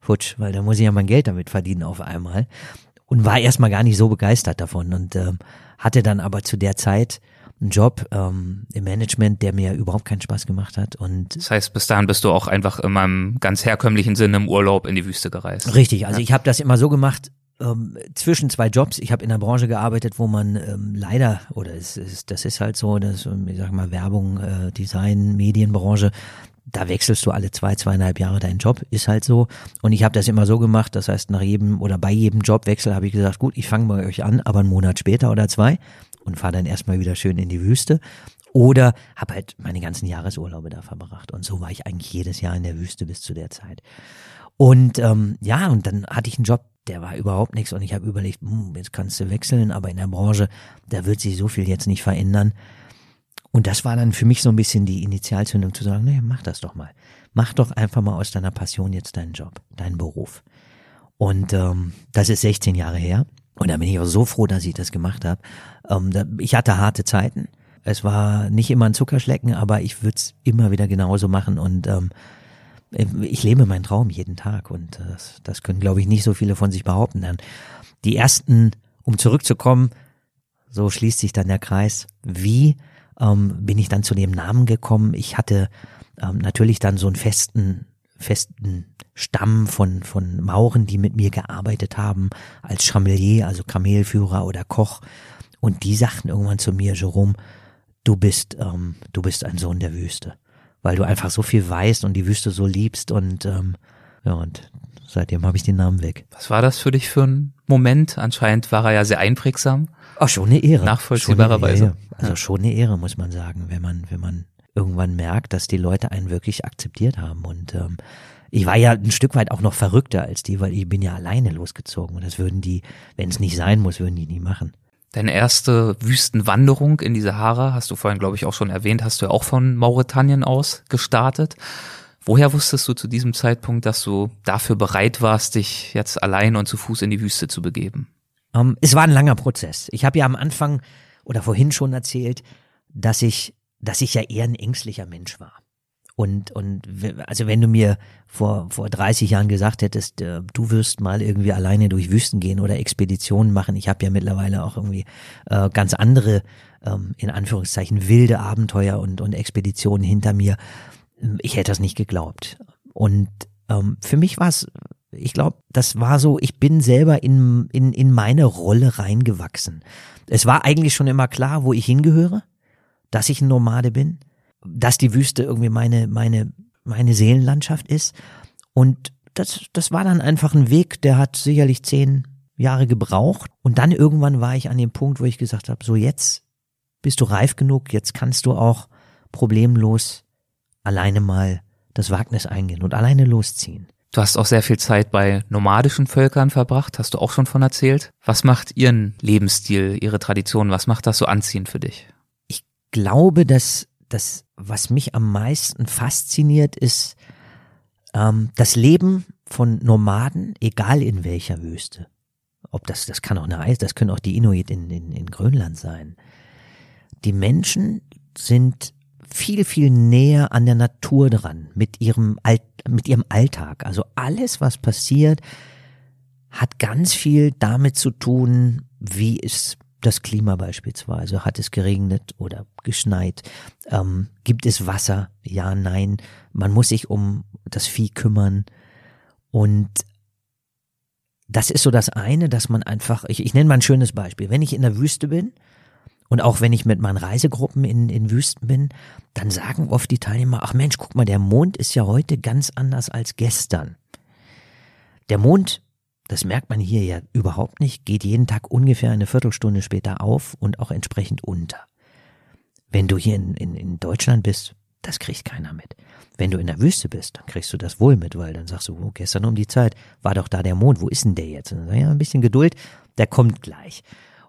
futsch, weil da muss ich ja mein Geld damit verdienen auf einmal. Und war erstmal gar nicht so begeistert davon und ähm, hatte dann aber zu der Zeit einen Job ähm, im Management, der mir überhaupt keinen Spaß gemacht hat. Und das heißt, bis dahin bist du auch einfach in meinem ganz herkömmlichen Sinne im Urlaub in die Wüste gereist. Richtig, also ja. ich habe das immer so gemacht, ähm, zwischen zwei Jobs. Ich habe in einer Branche gearbeitet, wo man ähm, leider, oder es ist, das ist halt so, das, ich sag mal, Werbung, äh, Design, Medienbranche, da wechselst du alle zwei, zweieinhalb Jahre deinen Job, ist halt so. Und ich habe das immer so gemacht, das heißt, nach jedem oder bei jedem Jobwechsel habe ich gesagt, gut, ich fange bei euch an, aber einen Monat später oder zwei und fahre dann erstmal wieder schön in die Wüste. Oder habe halt meine ganzen Jahresurlaube da verbracht. Und so war ich eigentlich jedes Jahr in der Wüste bis zu der Zeit. Und ähm, ja, und dann hatte ich einen Job, der war überhaupt nichts. Und ich habe überlegt, hm, jetzt kannst du wechseln, aber in der Branche, da wird sich so viel jetzt nicht verändern. Und das war dann für mich so ein bisschen die Initialzündung zu sagen, nee, mach das doch mal. Mach doch einfach mal aus deiner Passion jetzt deinen Job, deinen Beruf. Und ähm, das ist 16 Jahre her. Und da bin ich auch so froh, dass ich das gemacht habe. Ähm, da, ich hatte harte Zeiten. Es war nicht immer ein Zuckerschlecken, aber ich würde es immer wieder genauso machen. Und ähm, ich lebe meinen Traum jeden Tag. Und das, das können, glaube ich, nicht so viele von sich behaupten. Dann die ersten, um zurückzukommen, so schließt sich dann der Kreis. Wie ähm, bin ich dann zu dem Namen gekommen? Ich hatte ähm, natürlich dann so einen festen festen Stamm von, von Mauren, die mit mir gearbeitet haben, als Chamelier, also Kamelführer oder Koch. Und die sagten irgendwann zu mir, Jerome, du bist, ähm, du bist ein Sohn der Wüste. Weil du einfach so viel weißt und die Wüste so liebst und, ähm, ja, und seitdem habe ich den Namen weg. Was war das für dich für ein Moment? Anscheinend war er ja sehr einprägsam. Ach, schon eine Ehre. Nachvollziehbarerweise. Also schon eine Ehre, muss man sagen, wenn man, wenn man irgendwann merkt, dass die Leute einen wirklich akzeptiert haben. Und ähm, ich war ja ein Stück weit auch noch verrückter als die, weil ich bin ja alleine losgezogen. Und das würden die, wenn es nicht sein muss, würden die nie machen. Deine erste Wüstenwanderung in die Sahara, hast du vorhin, glaube ich, auch schon erwähnt, hast du ja auch von Mauretanien aus gestartet. Woher wusstest du zu diesem Zeitpunkt, dass du dafür bereit warst, dich jetzt allein und zu Fuß in die Wüste zu begeben? Um, ähm, es war ein langer Prozess. Ich habe ja am Anfang oder vorhin schon erzählt, dass ich dass ich ja eher ein ängstlicher Mensch war. Und, und also wenn du mir vor, vor 30 Jahren gesagt hättest, äh, du wirst mal irgendwie alleine durch Wüsten gehen oder Expeditionen machen, ich habe ja mittlerweile auch irgendwie äh, ganz andere, ähm, in Anführungszeichen, wilde Abenteuer und, und Expeditionen hinter mir, ich hätte das nicht geglaubt. Und ähm, für mich war es, ich glaube, das war so, ich bin selber in, in, in meine Rolle reingewachsen. Es war eigentlich schon immer klar, wo ich hingehöre dass ich ein Nomade bin, dass die Wüste irgendwie meine, meine, meine Seelenlandschaft ist. Und das, das war dann einfach ein Weg, der hat sicherlich zehn Jahre gebraucht. Und dann irgendwann war ich an dem Punkt, wo ich gesagt habe, so jetzt bist du reif genug, jetzt kannst du auch problemlos alleine mal das Wagnis eingehen und alleine losziehen. Du hast auch sehr viel Zeit bei nomadischen Völkern verbracht, hast du auch schon von erzählt. Was macht ihren Lebensstil, ihre Tradition, was macht das so anziehend für dich? Glaube, dass das, was mich am meisten fasziniert, ist ähm, das Leben von Nomaden, egal in welcher Wüste. Ob das, das kann auch eine Eis, das können auch die Inuit in, in, in Grönland sein. Die Menschen sind viel, viel näher an der Natur dran, mit ihrem, Alt, mit ihrem Alltag. Also alles, was passiert, hat ganz viel damit zu tun, wie es das Klima beispielsweise? Hat es geregnet oder geschneit? Ähm, gibt es Wasser? Ja, nein. Man muss sich um das Vieh kümmern. Und das ist so das eine, dass man einfach, ich, ich nenne mal ein schönes Beispiel. Wenn ich in der Wüste bin und auch wenn ich mit meinen Reisegruppen in, in Wüsten bin, dann sagen oft die Teilnehmer, ach Mensch, guck mal, der Mond ist ja heute ganz anders als gestern. Der Mond, das merkt man hier ja überhaupt nicht, geht jeden Tag ungefähr eine Viertelstunde später auf und auch entsprechend unter. Wenn du hier in, in, in Deutschland bist, das kriegt keiner mit. Wenn du in der Wüste bist, dann kriegst du das wohl mit, weil dann sagst du, oh, gestern um die Zeit war doch da der Mond, wo ist denn der jetzt? Und dann, ja, ein bisschen Geduld, der kommt gleich.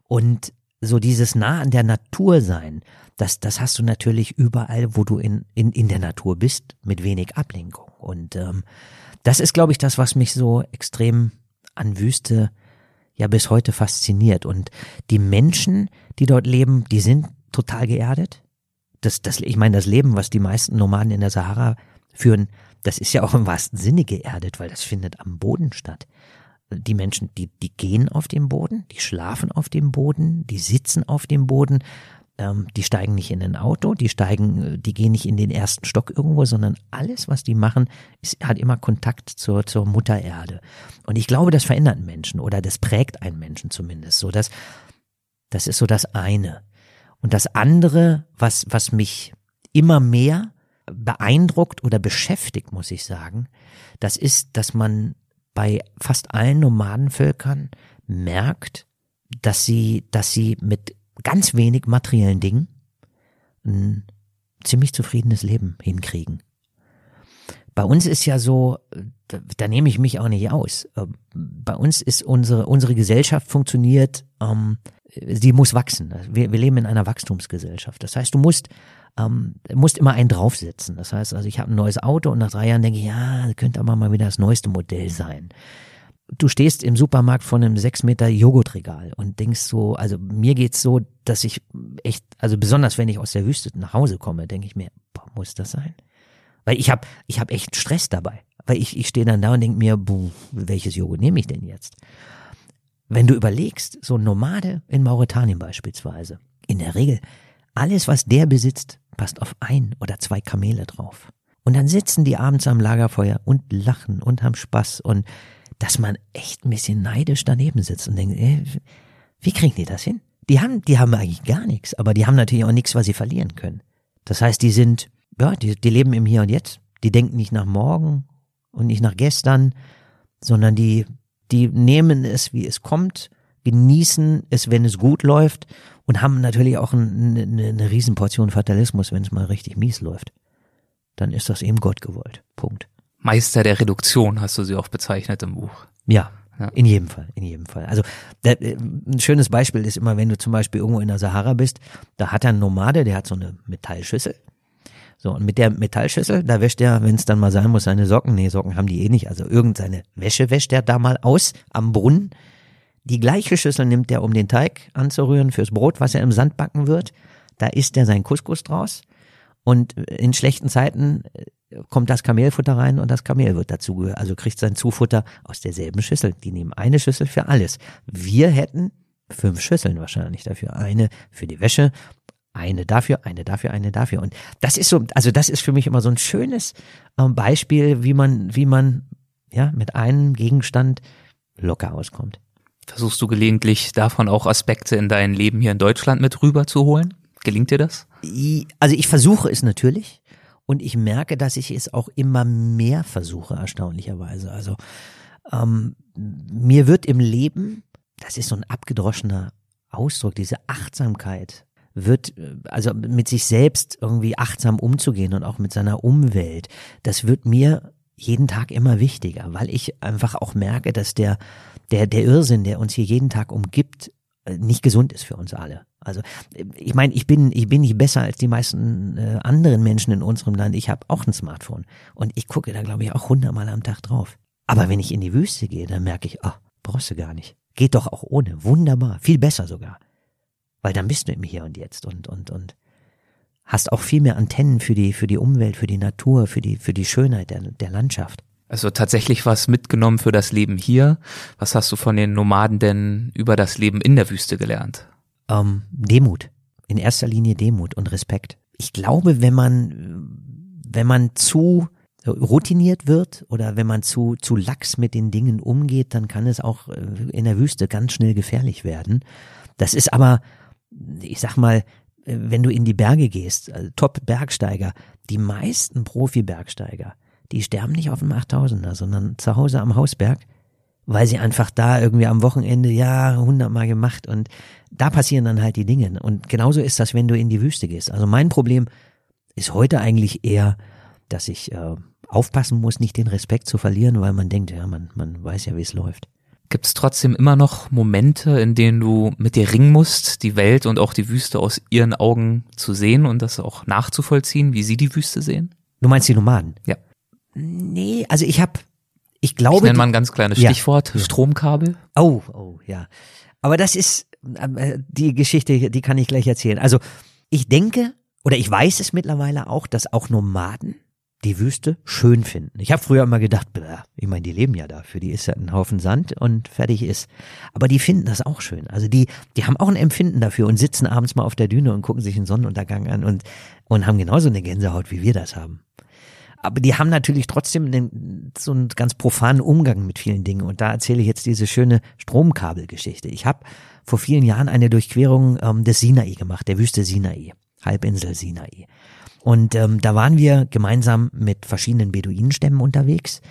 Und so dieses nah an der Natur sein, das, das hast du natürlich überall, wo du in, in, in der Natur bist, mit wenig Ablenkung. Und ähm, das ist, glaube ich, das, was mich so extrem an Wüste ja bis heute fasziniert. Und die Menschen, die dort leben, die sind total geerdet das, das, ich meine, das Leben, was die meisten Nomaden in der Sahara führen, das ist ja auch im wahrsten Sinne geerdet, weil das findet am Boden statt. Die Menschen, die, die gehen auf dem Boden, die schlafen auf dem Boden, die sitzen auf dem Boden, ähm, die steigen nicht in ein Auto, die steigen, die gehen nicht in den ersten Stock irgendwo, sondern alles, was die machen, ist, hat immer Kontakt zur, zur Mutter Erde. Und ich glaube, das verändert Menschen oder das prägt einen Menschen zumindest, so dass, das ist so das eine. Und das andere, was, was mich immer mehr beeindruckt oder beschäftigt, muss ich sagen, das ist, dass man bei fast allen Nomadenvölkern merkt, dass sie, dass sie mit ganz wenig materiellen Dingen ein ziemlich zufriedenes Leben hinkriegen. Bei uns ist ja so, da, da nehme ich mich auch nicht aus. Bei uns ist unsere, unsere Gesellschaft funktioniert ähm, sie muss wachsen. Wir, wir leben in einer Wachstumsgesellschaft. Das heißt, du musst ähm, musst immer einen draufsetzen. Das heißt, also ich habe ein neues Auto und nach drei Jahren denke ich, ja, könnte aber mal wieder das neueste Modell sein. Du stehst im Supermarkt vor einem sechs Meter Joghurtregal und denkst so, also mir geht's so, dass ich echt, also besonders wenn ich aus der Wüste nach Hause komme, denke ich mir, boah, muss das sein? Weil ich habe ich hab echt Stress dabei. Weil ich, ich stehe dann da und denke mir, boah, welches Joghurt nehme ich denn jetzt? Wenn du überlegst, so ein Nomade in Mauretanien beispielsweise, in der Regel, alles, was der besitzt, passt auf ein oder zwei Kamele drauf. Und dann sitzen die abends am Lagerfeuer und lachen und haben Spaß und dass man echt ein bisschen neidisch daneben sitzt und denkt, ey, wie kriegen die das hin? Die haben, die haben eigentlich gar nichts, aber die haben natürlich auch nichts, was sie verlieren können. Das heißt, die sind, ja, die, die leben im Hier und Jetzt. Die denken nicht nach morgen und nicht nach gestern, sondern die die nehmen es, wie es kommt, genießen es, wenn es gut läuft und haben natürlich auch eine, eine, eine Riesenportion Fatalismus, wenn es mal richtig mies läuft. Dann ist das eben Gott gewollt. Punkt. Meister der Reduktion hast du sie auch bezeichnet im Buch. Ja, ja. In jedem Fall, in jedem Fall. Also der, äh, ein schönes Beispiel ist immer, wenn du zum Beispiel irgendwo in der Sahara bist, da hat er ein Nomade, der hat so eine Metallschüssel so, und mit der Metallschüssel, da wäscht er, wenn es dann mal sein muss, seine Socken. Nee, Socken haben die eh nicht. Also irgendeine Wäsche wäscht er da mal aus am Brunnen. Die gleiche Schüssel nimmt er, um den Teig anzurühren fürs Brot, was er im Sand backen wird. Da isst er sein Couscous draus. Und in schlechten Zeiten äh, kommt das Kamelfutter rein und das Kamel wird dazu, also kriegt sein Zufutter aus derselben Schüssel. Die nehmen eine Schüssel für alles. Wir hätten fünf Schüsseln wahrscheinlich dafür. Eine für die Wäsche eine dafür, eine dafür, eine dafür. Und das ist so, also das ist für mich immer so ein schönes ähm, Beispiel, wie man, wie man ja mit einem Gegenstand locker auskommt. Versuchst du gelegentlich davon auch Aspekte in dein Leben hier in Deutschland mit rüber zu holen? Gelingt dir das? Also ich versuche es natürlich und ich merke, dass ich es auch immer mehr versuche, erstaunlicherweise. Also ähm, mir wird im Leben, das ist so ein abgedroschener Ausdruck, diese Achtsamkeit wird, also mit sich selbst irgendwie achtsam umzugehen und auch mit seiner Umwelt, das wird mir jeden Tag immer wichtiger, weil ich einfach auch merke, dass der, der, der Irrsinn, der uns hier jeden Tag umgibt, äh, nicht gesund ist für uns alle. Also ich meine, ich bin ich bin nicht besser als die meisten äh, anderen Menschen in unserem Land. Ich habe auch ein Smartphone und ich gucke da glaube ich auch hundertmal am Tag drauf. Aber wenn ich in die Wüste gehe, dann merke ich, ach, brauchst du gar nicht. Geht doch auch ohne. Wunderbar, viel besser sogar. Weil dann bist du im Hier und Jetzt und, und, und hast auch viel mehr Antennen für die, für die Umwelt, für die Natur, für die, für die Schönheit der, der Landschaft. Also tatsächlich was mitgenommen für das Leben hier. Was hast du von den Nomaden denn über das Leben in der Wüste gelernt? Ähm, Demut. In erster Linie Demut und Respekt. Ich glaube, wenn man, wenn man zu routiniert wird oder wenn man zu, zu lax mit den Dingen umgeht, dann kann es auch äh, in der Wüste ganz schnell gefährlich werden. Das ist aber, ich sag mal, äh, wenn du in die Berge gehst, also Top-Bergsteiger, die meisten Profi-Bergsteiger, die sterben nicht auf dem 8000er, sondern zu Hause am Hausberg, weil sie einfach da irgendwie am Wochenende, ja, hundertmal gemacht und da passieren dann halt die Dinge. Und genauso ist das, wenn du in die Wüste gehst. Also mein Problem ist heute eigentlich eher, dass ich äh, aufpassen muss, nicht den Respekt zu verlieren, weil man denkt, ja, man, man weiß ja, wie es läuft. Gibt es trotzdem immer noch Momente, in denen du mit dir ringen musst, die Welt und auch die Wüste aus ihren Augen zu sehen und das auch nachzuvollziehen, wie sie die Wüste sehen? Du meinst die Nomaden? Ja. Nee, also ich habe, ich glaube. Ich nenne mal ein ganz kleines Stichwort, ja. Stromkabel. Oh, oh, ja. Aber das ist, die Geschichte, die kann ich gleich erzählen. Also ich denke, oder ich weiß es mittlerweile auch, dass auch Nomaden die Wüste schön finden. Ich habe früher immer gedacht, ich meine, die leben ja da, für die ist ja ein Haufen Sand und fertig ist. Aber die finden das auch schön. Also die, die haben auch ein Empfinden dafür und sitzen abends mal auf der Düne und gucken sich einen Sonnenuntergang an und, und haben genauso eine Gänsehaut, wie wir das haben. Aber die haben natürlich trotzdem einen, so einen ganz profanen Umgang mit vielen Dingen. Und da erzähle ich jetzt diese schöne Stromkabelgeschichte. Ich habe vor vielen Jahren eine Durchquerung ähm, des Sinai gemacht, der Wüste Sinai, Halbinsel Sinai. Und ähm, da waren wir gemeinsam mit verschiedenen Beduinenstämmen unterwegs.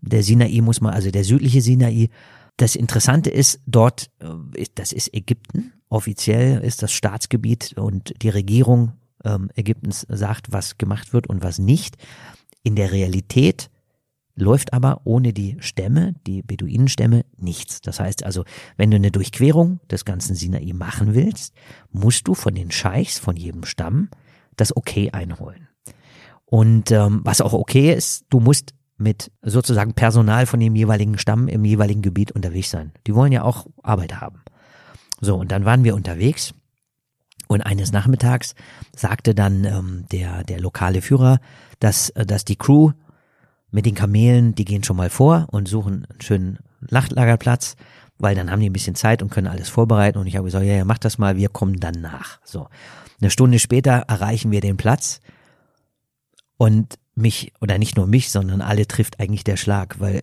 Der Sinai muss man, also der südliche Sinai. Das Interessante ist, dort, äh, das ist Ägypten. Offiziell ist das Staatsgebiet und die Regierung ähm, Ägyptens sagt, was gemacht wird und was nicht. In der Realität läuft aber ohne die Stämme, die Beduinenstämme, nichts. Das heißt also, wenn du eine Durchquerung des ganzen Sinai machen willst, musst du von den Scheichs, von jedem Stamm, das Okay einholen. Und ähm, was auch okay ist, du musst mit sozusagen Personal von dem jeweiligen Stamm im jeweiligen Gebiet unterwegs sein. Die wollen ja auch Arbeit haben. So, und dann waren wir unterwegs und eines Nachmittags sagte dann ähm, der, der lokale Führer, dass, äh, dass die Crew mit den Kamelen, die gehen schon mal vor und suchen einen schönen Lachtlagerplatz, weil dann haben die ein bisschen Zeit und können alles vorbereiten. Und ich habe gesagt, ja, ja, mach das mal, wir kommen dann nach. So. Eine Stunde später erreichen wir den Platz und mich, oder nicht nur mich, sondern alle trifft eigentlich der Schlag, weil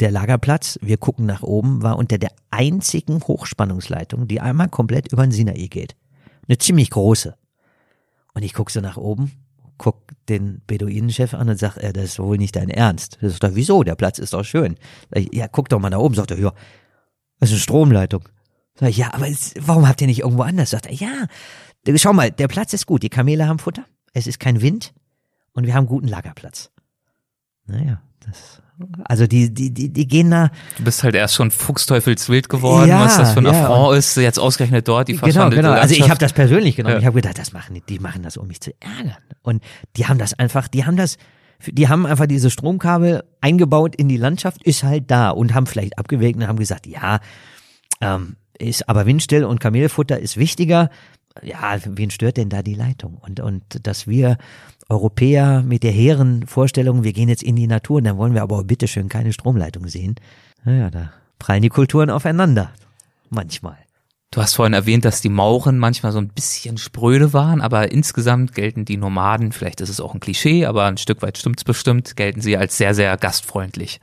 der Lagerplatz, wir gucken nach oben, war unter der einzigen Hochspannungsleitung, die einmal komplett über den Sinai geht. Eine ziemlich große. Und ich gucke so nach oben, guck den Beduinenchef an und sag, äh, das ist wohl nicht dein Ernst. Das doch, wieso? Der Platz ist doch schön. Ich, ja, guck doch mal nach oben. Sagt er, ja, das ist eine Stromleitung. Sag ich, ja, aber es, warum habt ihr nicht irgendwo anders? Sagt er, ja, Schau mal, der Platz ist gut. Die Kamele haben Futter. Es ist kein Wind. Und wir haben guten Lagerplatz. Naja, das, also die, die, die, die gehen da. Du bist halt erst schon fuchsteufelswild geworden, ja, was das für ein ja. Affront ist, jetzt ausgerechnet dort die Genau, genau. Also ich habe das persönlich genommen. Ja. Ich habe gedacht, das machen die, die machen das, um mich zu ärgern. Und die haben das einfach, die haben das, die haben einfach diese Stromkabel eingebaut in die Landschaft, ist halt da und haben vielleicht abgewägt und haben gesagt, ja, ähm, ist aber windstill und Kamelfutter ist wichtiger ja, wen stört denn da die Leitung? Und, und dass wir Europäer mit der hehren Vorstellung, wir gehen jetzt in die Natur und dann wollen wir aber auch bitteschön keine Stromleitung sehen. Naja, da prallen die Kulturen aufeinander. Manchmal. Du hast vorhin erwähnt, dass die Mauren manchmal so ein bisschen spröde waren, aber insgesamt gelten die Nomaden, vielleicht ist es auch ein Klischee, aber ein Stück weit stimmt's bestimmt, gelten sie als sehr, sehr gastfreundlich.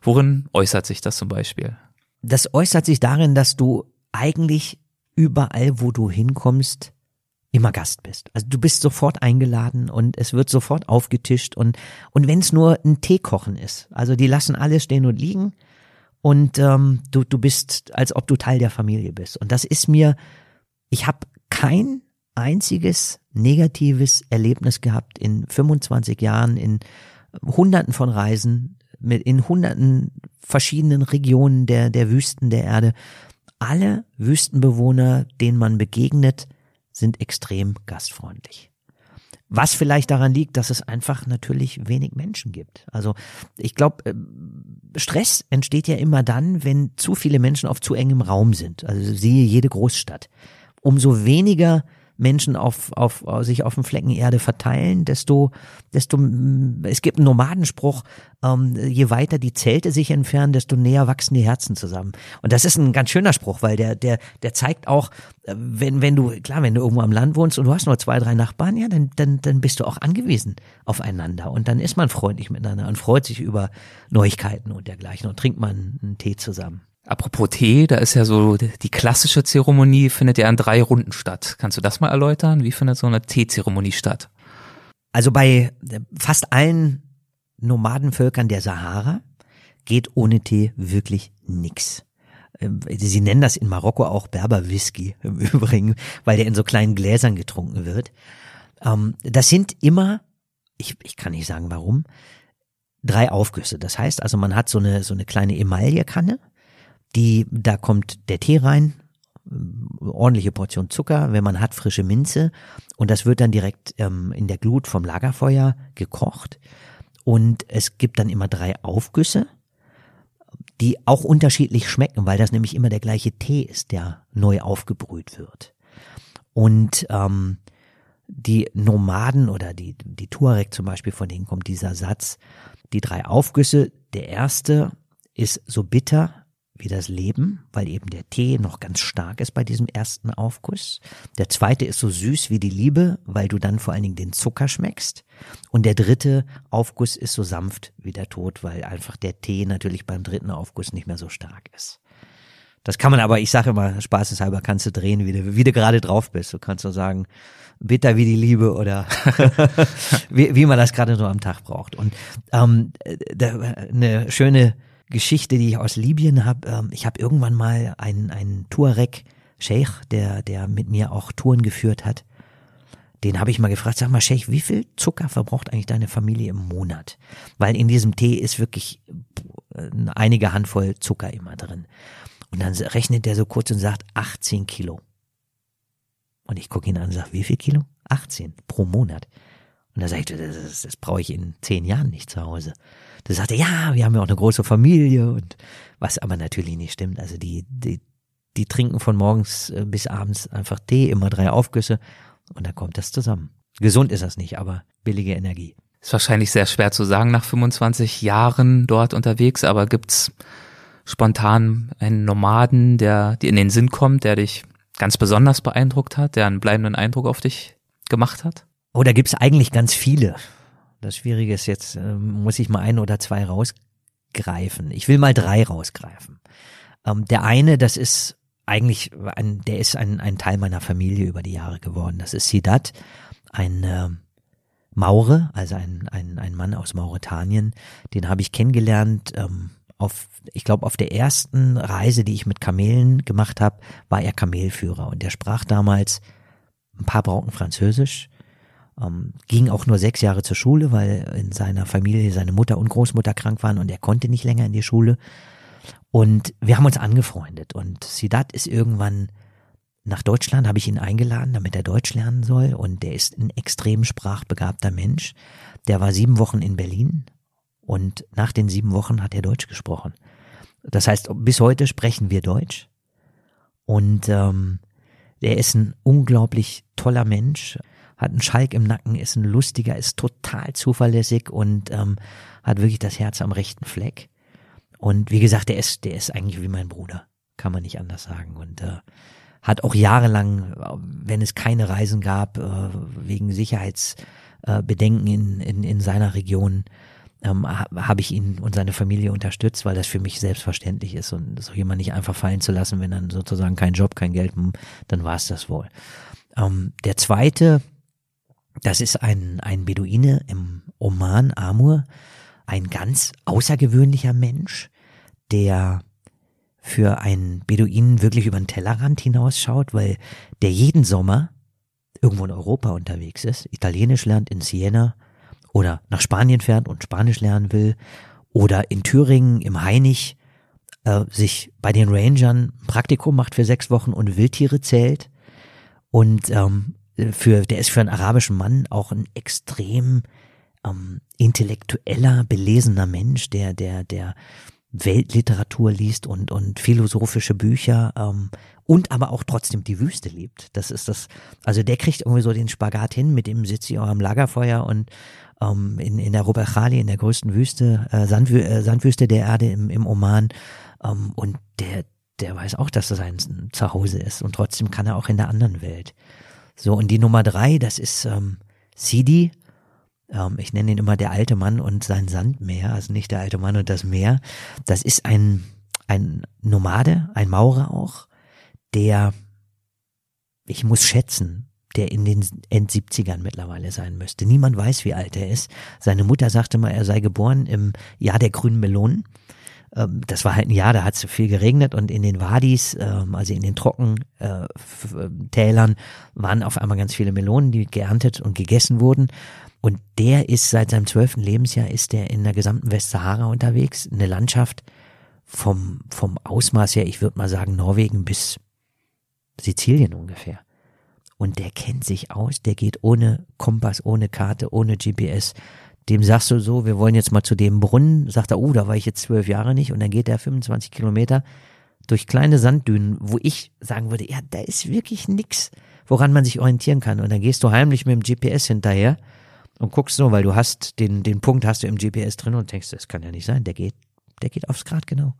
Worin äußert sich das zum Beispiel? Das äußert sich darin, dass du eigentlich überall, wo du hinkommst, immer Gast bist. Also du bist sofort eingeladen und es wird sofort aufgetischt und und wenn es nur ein Tee kochen ist, also die lassen alles stehen und liegen und ähm, du du bist, als ob du Teil der Familie bist. Und das ist mir, ich habe kein einziges negatives Erlebnis gehabt in 25 Jahren in Hunderten von Reisen mit in Hunderten verschiedenen Regionen der der Wüsten der Erde alle Wüstenbewohner, denen man begegnet, sind extrem gastfreundlich. Was vielleicht daran liegt, dass es einfach natürlich wenig Menschen gibt. Also ich glaube, äh, Stress entsteht ja immer dann, wenn zu viele Menschen auf zu engem Raum sind. Also siehe jede Großstadt. Umso weniger Menschen auf, auf, sich auf dem Flecken Erde verteilen, desto, desto, es gibt einen Nomadenspruch, ähm, je weiter die Zelte sich entfernen, desto näher wachsen die Herzen zusammen. Und das ist ein ganz schöner Spruch, weil der, der, der zeigt auch, äh, wenn, wenn du, klar, wenn du irgendwo am Land wohnst und du hast nur zwei, drei Nachbarn, ja, dann, dann, dann bist du auch angewiesen aufeinander. Und dann ist man freundlich miteinander und freut sich über Neuigkeiten und dergleichen und trinkt man einen Tee zusammen. Apropos Tee, da ist ja so die klassische Zeremonie findet ja in drei Runden statt. Kannst du das mal erläutern? Wie findet so eine Teezeremonie statt? Also bei fast allen Nomadenvölkern der Sahara geht ohne Tee wirklich nix. Ähm, sie nennen das in Marokko auch Berber-Whisky im Übrigen, weil der in so kleinen Gläsern getrunken wird. Ähm, das sind immer, ich, ich kann nicht sagen warum, drei Aufgüsse. Das heißt also, man hat so eine, so eine kleine Emaillekanne, die, da kommt der Tee rein, ordentliche Portion Zucker, wenn man hat, frische Minze. Und das wird dann direkt ähm, in der Glut vom Lagerfeuer gekocht. Und es gibt dann immer drei Aufgüsse, die auch unterschiedlich schmecken, weil das nämlich immer der gleiche Tee ist, der neu aufgebrüht wird. Und ähm, die Nomaden oder die, die Tuareg zum Beispiel, von denen kommt dieser Satz, die drei Aufgüsse, der erste ist so bitter, wie das Leben, weil eben der Tee noch ganz stark ist bei diesem ersten Aufguss. Der zweite ist so süß wie die Liebe, weil du dann vor allen Dingen den Zucker schmeckst. Und der dritte Aufguss ist so sanft wie der Tod, weil einfach der Tee natürlich beim dritten Aufguss nicht mehr so stark ist. Das kann man aber, ich sage immer, spaßeshalber kannst du drehen, wie du, wie du gerade drauf bist. Du kannst so sagen, bitter wie die Liebe oder wie, wie man das gerade so am Tag braucht. Und ähm, da, eine schöne Geschichte, die ich aus Libyen habe. Ähm, ich habe irgendwann mal einen, einen Tuareg Sheikh, der, der mit mir auch Touren geführt hat. Den habe ich mal gefragt, sag mal, Sheikh, wie viel Zucker verbraucht eigentlich deine Familie im Monat? Weil in diesem Tee ist wirklich einige Handvoll Zucker immer drin. Und dann rechnet der so kurz und sagt 18 Kilo. Und ich gucke ihn an und sage, wie viel Kilo? 18 pro Monat. Und da ich, das, das, das brauche ich in zehn Jahren nicht zu Hause. Da sagte, ja, wir haben ja auch eine große Familie und was aber natürlich nicht stimmt. Also die, die, die trinken von morgens äh, bis abends einfach Tee, immer drei Aufgüsse und dann kommt das zusammen. Gesund ist das nicht, aber billige Energie. Ist wahrscheinlich sehr schwer zu sagen nach 25 Jahren dort unterwegs, aber gibt's spontan einen Nomaden, der dir in den Sinn kommt, der dich ganz besonders beeindruckt hat, der einen bleibenden Eindruck auf dich gemacht hat? Oh, da gibt's eigentlich ganz viele. Das Schwierige ist jetzt, äh, muss ich mal ein oder zwei rausgreifen. Ich will mal drei rausgreifen. Ähm, der eine, das ist eigentlich, ein, der ist ein, ein Teil meiner Familie über die Jahre geworden. Das ist Sidat, ein äh, Maure, also ein, ein, ein Mann aus Mauretanien. Den habe ich kennengelernt ähm, auf, ich glaube, auf der ersten Reise, die ich mit Kamelen gemacht habe, war er Kamelführer und der sprach damals ein paar Brocken Französisch ähm, ging auch nur sechs Jahre zur Schule, weil in seiner Familie seine Mutter und Großmutter krank waren und er konnte nicht länger in die Schule. Und wir haben uns angefreundet und Sidat ist irgendwann nach Deutschland, habe ich ihn eingeladen, damit er Deutsch lernen soll und der ist ein extrem sprachbegabter Mensch. Der war sieben Wochen in Berlin und nach den sieben Wochen hat er Deutsch gesprochen. Das heißt, bis heute sprechen wir Deutsch und ähm, der ist ein unglaublich toller Mensch hat einen Schalk im Nacken, ist ein lustiger, ist total zuverlässig und ähm, hat wirklich das Herz am rechten Fleck. Und wie gesagt, der ist, der ist eigentlich wie mein Bruder, kann man nicht anders sagen. Und äh, hat auch jahrelang, wenn es keine Reisen gab, äh, wegen Sicherheitsbedenken äh, in, in, in seiner Region, ähm, habe ich ihn und seine Familie unterstützt, weil das für mich selbstverständlich ist und so jemand nicht einfach fallen zu lassen, wenn dann sozusagen kein Job, kein Geld, dann war es das wohl. Ähm, der zweite, das ist ein, ein Beduine im Oman, Amur, ein ganz außergewöhnlicher Mensch, der für einen Beduinen wirklich über den Tellerrand hinausschaut, weil der jeden Sommer irgendwo in Europa unterwegs ist, Italienisch lernt in Siena oder nach Spanien fährt und Spanisch lernen will oder in Thüringen im Hainich äh, sich bei den Rangern ein Praktikum macht für sechs Wochen und Wildtiere zählt. Und ähm, für, der ist für einen arabischen Mann auch ein extrem ähm, intellektueller, belesener Mensch, der, der, der Weltliteratur liest und, und philosophische Bücher ähm, und aber auch trotzdem die Wüste liebt. Das ist das, also der kriegt irgendwie so den Spagat hin, mit dem sitzt sie auch am Lagerfeuer und ähm, in, in der Rub Khali, in der größten Wüste, äh, Sandwü äh, Sandwüste der Erde im, im Oman ähm, und der, der weiß auch, dass das sein Zuhause ist und trotzdem kann er auch in der anderen Welt. So, und die Nummer drei, das ist ähm, Sidi, ähm, ich nenne ihn immer der alte Mann und sein Sandmeer, also nicht der alte Mann und das Meer. Das ist ein, ein Nomade, ein Maurer auch, der, ich muss schätzen, der in den End-70ern mittlerweile sein müsste. Niemand weiß, wie alt er ist. Seine Mutter sagte mal, er sei geboren im Jahr der grünen Melonen. Ähm, das war halt ein Jahr, da hat es viel geregnet und in den Wadis, ähm, also in den Trockentälern, waren auf einmal ganz viele Melonen, die geerntet und gegessen wurden. Und der ist seit seinem zwölften Lebensjahr ist der in der gesamten Westsahara unterwegs. Eine Landschaft vom, vom Ausmaß her, ich würde mal sagen, Norwegen bis Sizilien ungefähr. Und der kennt sich aus, der geht ohne Kompass, ohne Karte, ohne GPS. Dem sagst du so, wir wollen jetzt mal zu dem Brunnen, sagt er, oh, da war ich jetzt zwölf Jahre nicht. Und dann geht er 25 Kilometer durch kleine Sanddünen, wo ich sagen würde, ja, da ist wirklich nix, woran man sich orientieren kann. Und dann gehst du heimlich mit dem GPS hinterher und guckst so, weil du hast den, den Punkt hast du im GPS drin und denkst, das kann ja nicht sein, der geht, der geht aufs Grad genau.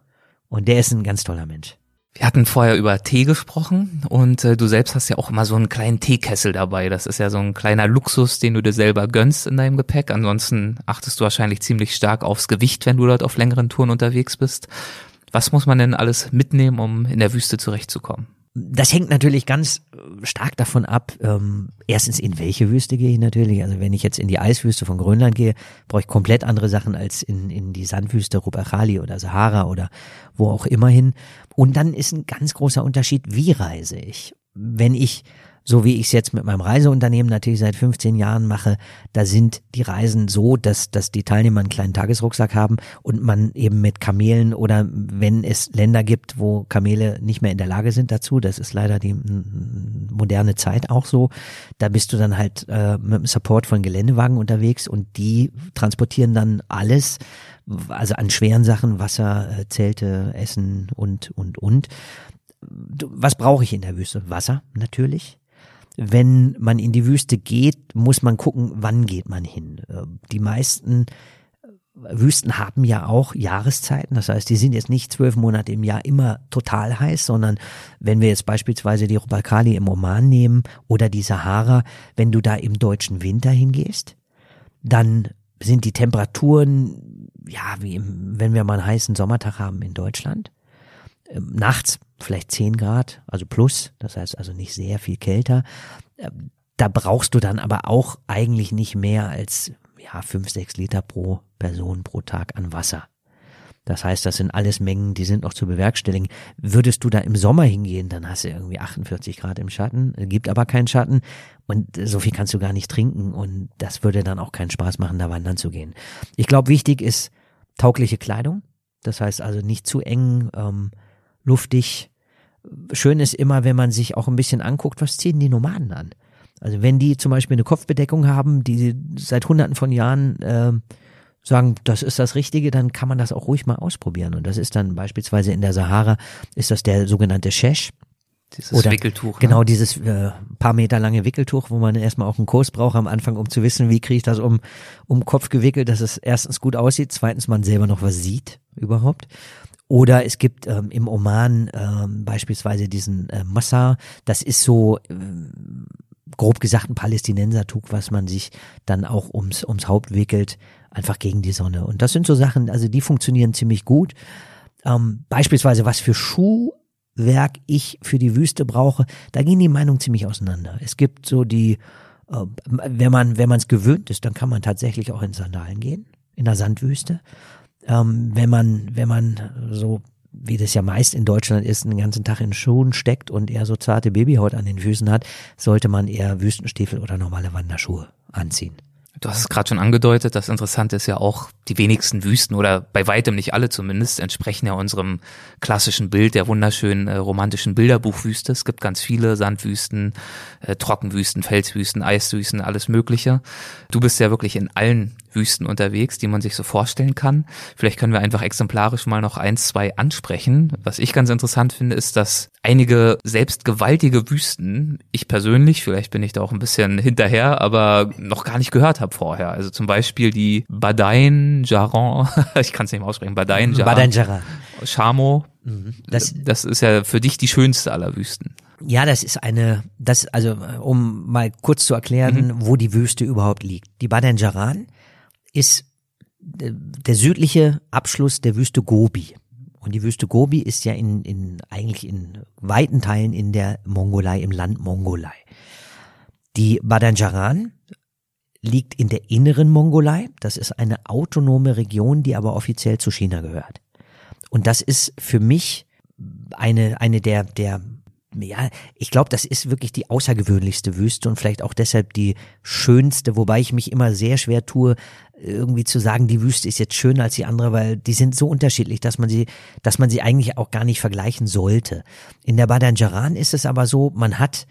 Und der ist ein ganz toller Mensch. Wir hatten vorher über Tee gesprochen und äh, du selbst hast ja auch immer so einen kleinen Teekessel dabei. Das ist ja so ein kleiner Luxus, den du dir selber gönnst in deinem Gepäck. Ansonsten achtest du wahrscheinlich ziemlich stark aufs Gewicht, wenn du dort auf längeren Touren unterwegs bist. Was muss man denn alles mitnehmen, um in der Wüste zurechtzukommen? Das hängt natürlich ganz äh, stark davon ab, ähm, erstens in welche Wüste gehe ich natürlich. Also wenn ich jetzt in die Eiswüste von Grönland gehe, brauche ich komplett andere Sachen als in, in die Sandwüste Rubachali oder Sahara oder wo auch immer hin. Und dann ist ein ganz großer Unterschied, wie reise ich. Wenn ich so wie ich es jetzt mit meinem Reiseunternehmen natürlich seit 15 Jahren mache, da sind die Reisen so, dass, dass die Teilnehmer einen kleinen Tagesrucksack haben und man eben mit Kamelen oder wenn es Länder gibt, wo Kamele nicht mehr in der Lage sind dazu, das ist leider die moderne Zeit auch so, da bist du dann halt äh, mit dem Support von Geländewagen unterwegs und die transportieren dann alles, also an schweren Sachen, Wasser, äh, Zelte, Essen und, und, und. Was brauche ich in der Wüste? Wasser natürlich wenn man in die Wüste geht, muss man gucken, wann geht man hin. Äh, die meisten äh, Wüsten haben ja auch Jahreszeiten. Das heißt, die sind jetzt nicht zwölf Monate im Jahr immer total heiß, sondern wenn wir jetzt beispielsweise die Rubakali im Oman nehmen oder die Sahara, wenn du da im deutschen Winter hingehst, dann sind die Temperaturen, ja, wie im, wenn wir mal einen heißen Sommertag haben in Deutschland. Ähm, nachts vielleicht 10 Grad, also plus, das heißt also nicht sehr viel kälter. Ähm, da brauchst du dann aber auch eigentlich nicht mehr als ja, 5, 6 Liter pro Person pro Tag an Wasser. Das heißt, das sind alles Mengen, die sind noch zu bewerkstelligen. Würdest du da im Sommer hingehen, dann hast du irgendwie 48 Grad im Schatten, gibt aber keinen Schatten und so viel kannst du gar nicht trinken und das würde dann auch keinen Spaß machen, da wandern zu gehen. Ich glaube, wichtig ist taugliche Kleidung. Das heißt also nicht zu eng, ähm, luftig, schön ist immer, wenn man sich auch ein bisschen anguckt, was ziehen die Nomaden an. Also wenn die zum Beispiel eine Kopfbedeckung haben, die seit hunderten von Jahren äh, sagen, das ist das Richtige, dann kann man das auch ruhig mal ausprobieren. Und das ist dann beispielsweise in der Sahara, ist das der sogenannte Shesh. Dieses Oder Wickeltuch. Genau, ne? dieses äh, paar Meter lange Wickeltuch, wo man erstmal auch einen Kurs braucht am Anfang, um zu wissen, wie kriege ich das um, um Kopf gewickelt, dass es erstens gut aussieht, zweitens man selber noch was sieht überhaupt. Oder es gibt ähm, im Oman ähm, beispielsweise diesen äh, Massa, das ist so ähm, grob gesagt ein Palästinensertuch, was man sich dann auch ums, ums Haupt wickelt, einfach gegen die Sonne. Und das sind so Sachen, also die funktionieren ziemlich gut. Ähm, beispielsweise, was für Schuhwerk ich für die Wüste brauche, da gehen die Meinungen ziemlich auseinander. Es gibt so die, äh, wenn man wenn man es gewöhnt ist, dann kann man tatsächlich auch in Sandalen gehen in der Sandwüste ähm, wenn man, wenn man so wie das ja meist in Deutschland ist, den ganzen Tag in Schuhen steckt und eher so zarte Babyhaut an den Füßen hat, sollte man eher Wüstenstiefel oder normale Wanderschuhe anziehen. Du hast es gerade schon angedeutet, das Interessante ist ja auch, die wenigsten Wüsten oder bei weitem nicht alle zumindest entsprechen ja unserem klassischen Bild der wunderschönen äh, romantischen Bilderbuchwüste. Es gibt ganz viele Sandwüsten, äh, Trockenwüsten, Felswüsten, Eiswüsten, alles Mögliche. Du bist ja wirklich in allen Wüsten unterwegs, die man sich so vorstellen kann. Vielleicht können wir einfach exemplarisch mal noch eins, zwei ansprechen. Was ich ganz interessant finde, ist, dass einige selbst gewaltige Wüsten, ich persönlich, vielleicht bin ich da auch ein bisschen hinterher, aber noch gar nicht gehört habe vorher. Also zum Beispiel die Badain Jaran, ich kann es nicht mehr aussprechen, Badain Jaran. Badain Jaran. Chamo. Mhm. Das, das ist ja für dich die schönste aller Wüsten. Ja, das ist eine, das, also um mal kurz zu erklären, mhm. wo die Wüste überhaupt liegt. Die Badan Jaran ist äh, der südliche Abschluss der Wüste Gobi. Und die Wüste Gobi ist ja in, in eigentlich in weiten Teilen in der Mongolei, im Land Mongolei. Die Badanjaran liegt in der inneren Mongolei. Das ist eine autonome Region, die aber offiziell zu China gehört. Und das ist für mich eine, eine der, der ja, ich glaube, das ist wirklich die außergewöhnlichste Wüste und vielleicht auch deshalb die schönste, wobei ich mich immer sehr schwer tue, irgendwie zu sagen, die Wüste ist jetzt schöner als die andere, weil die sind so unterschiedlich, dass man sie, dass man sie eigentlich auch gar nicht vergleichen sollte. In der Badanjaran ist es aber so, man hat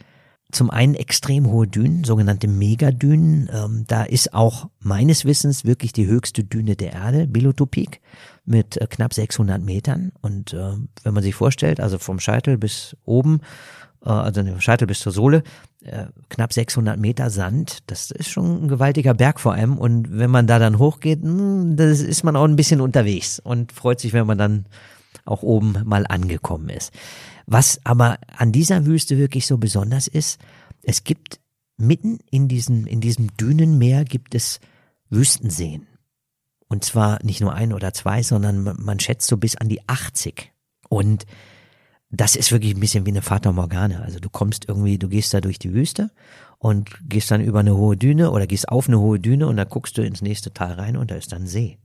zum einen extrem hohe Dünen, sogenannte Megadünen. Ähm, da ist auch meines Wissens wirklich die höchste Düne der Erde, Bilotopik, mit äh, knapp 600 Metern. Und äh, wenn man sich vorstellt, also vom Scheitel bis oben, also vom Scheitel bis zur Sohle, äh, knapp 600 Meter Sand, das ist schon ein gewaltiger Berg vor allem. Und wenn man da dann hochgeht, hm, das ist man auch ein bisschen unterwegs und freut sich, wenn man dann auch oben mal angekommen ist. Was aber an dieser Wüste wirklich so besonders ist, es gibt mitten in diesem, in diesem Dünenmeer gibt es Wüstenseen. Und zwar nicht nur ein oder zwei, sondern man schätzt so bis an die 80. Und das ist wirklich ein bisschen wie eine Fata Morgana. Also du kommst irgendwie, du gehst da durch die Wüste und gehst dann über eine hohe Düne oder gehst auf eine hohe Düne und dann guckst du ins nächste Tal rein und da ist dann See.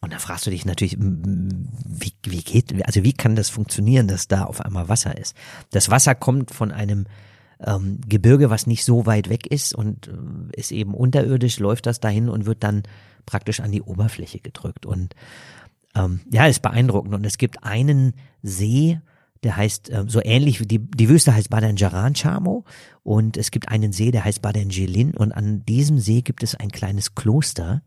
Und da fragst du dich natürlich, wie, wie geht, also wie kann das funktionieren, dass da auf einmal Wasser ist? Das Wasser kommt von einem ähm, Gebirge, was nicht so weit weg ist und äh, ist eben unterirdisch, läuft das dahin und wird dann praktisch an die Oberfläche gedrückt. Und ähm, ja, ist beeindruckend. Und es gibt einen See, der heißt äh, so ähnlich wie die, die Wüste heißt Badan Jaran Chamo und es gibt einen See, der heißt Badan Jelin und an diesem See gibt es ein kleines Kloster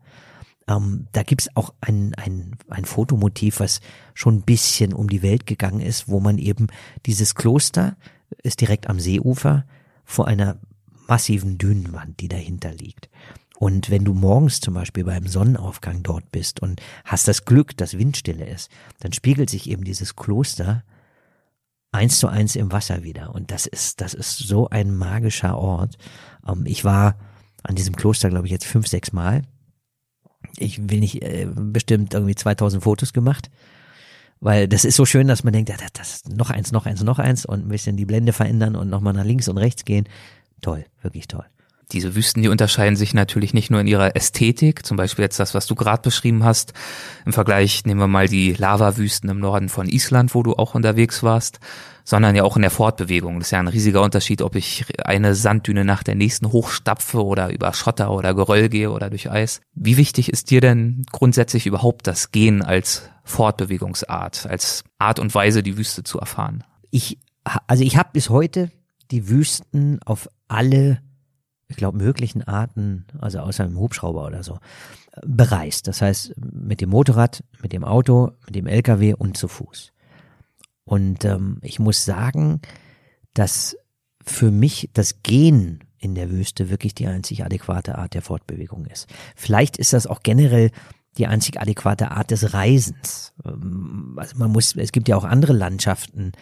ähm, da gibt's auch ein, ein, ein Fotomotiv, was schon ein bisschen um die Welt gegangen ist, wo man eben dieses Kloster ist direkt am Seeufer vor einer massiven Dünenwand, die dahinter liegt. Und wenn du morgens zum Beispiel beim Sonnenaufgang dort bist und hast das Glück, dass Windstille ist, dann spiegelt sich eben dieses Kloster eins zu eins im Wasser wieder. Und das ist, das ist so ein magischer Ort. Ähm, ich war an diesem Kloster, glaube ich, jetzt fünf, sechs Mal ich will nicht, äh, bestimmt irgendwie 2000 Fotos gemacht. Weil das ist so schön, dass man denkt, ja, das noch eins, noch eins, noch eins und ein bisschen die Blende verändern und nochmal nach links und rechts gehen. Toll, wirklich toll. Diese Wüsten, die unterscheiden sich natürlich nicht nur in ihrer Ästhetik, zum Beispiel jetzt das, was du gerade beschrieben hast. Im Vergleich nehmen wir mal die Lavawüsten im Norden von Island, wo du auch unterwegs warst, sondern ja auch in der Fortbewegung. Das ist ja ein riesiger Unterschied, ob ich eine Sanddüne nach der nächsten hochstapfe oder über Schotter oder Geröll gehe oder durch Eis. Wie wichtig ist dir denn grundsätzlich überhaupt das Gehen als Fortbewegungsart, als Art und Weise, die Wüste zu erfahren? Ich, also ich habe bis heute die Wüsten auf alle, ich glaube, möglichen Arten, also außer im Hubschrauber oder so, bereist. Das heißt, mit dem Motorrad, mit dem Auto, mit dem LKW und zu Fuß. Und ähm, ich muss sagen, dass für mich das Gehen in der Wüste wirklich die einzig adäquate Art der Fortbewegung ist. Vielleicht ist das auch generell die einzig adäquate Art des Reisens. Ähm, also man muss, es gibt ja auch andere Landschaften,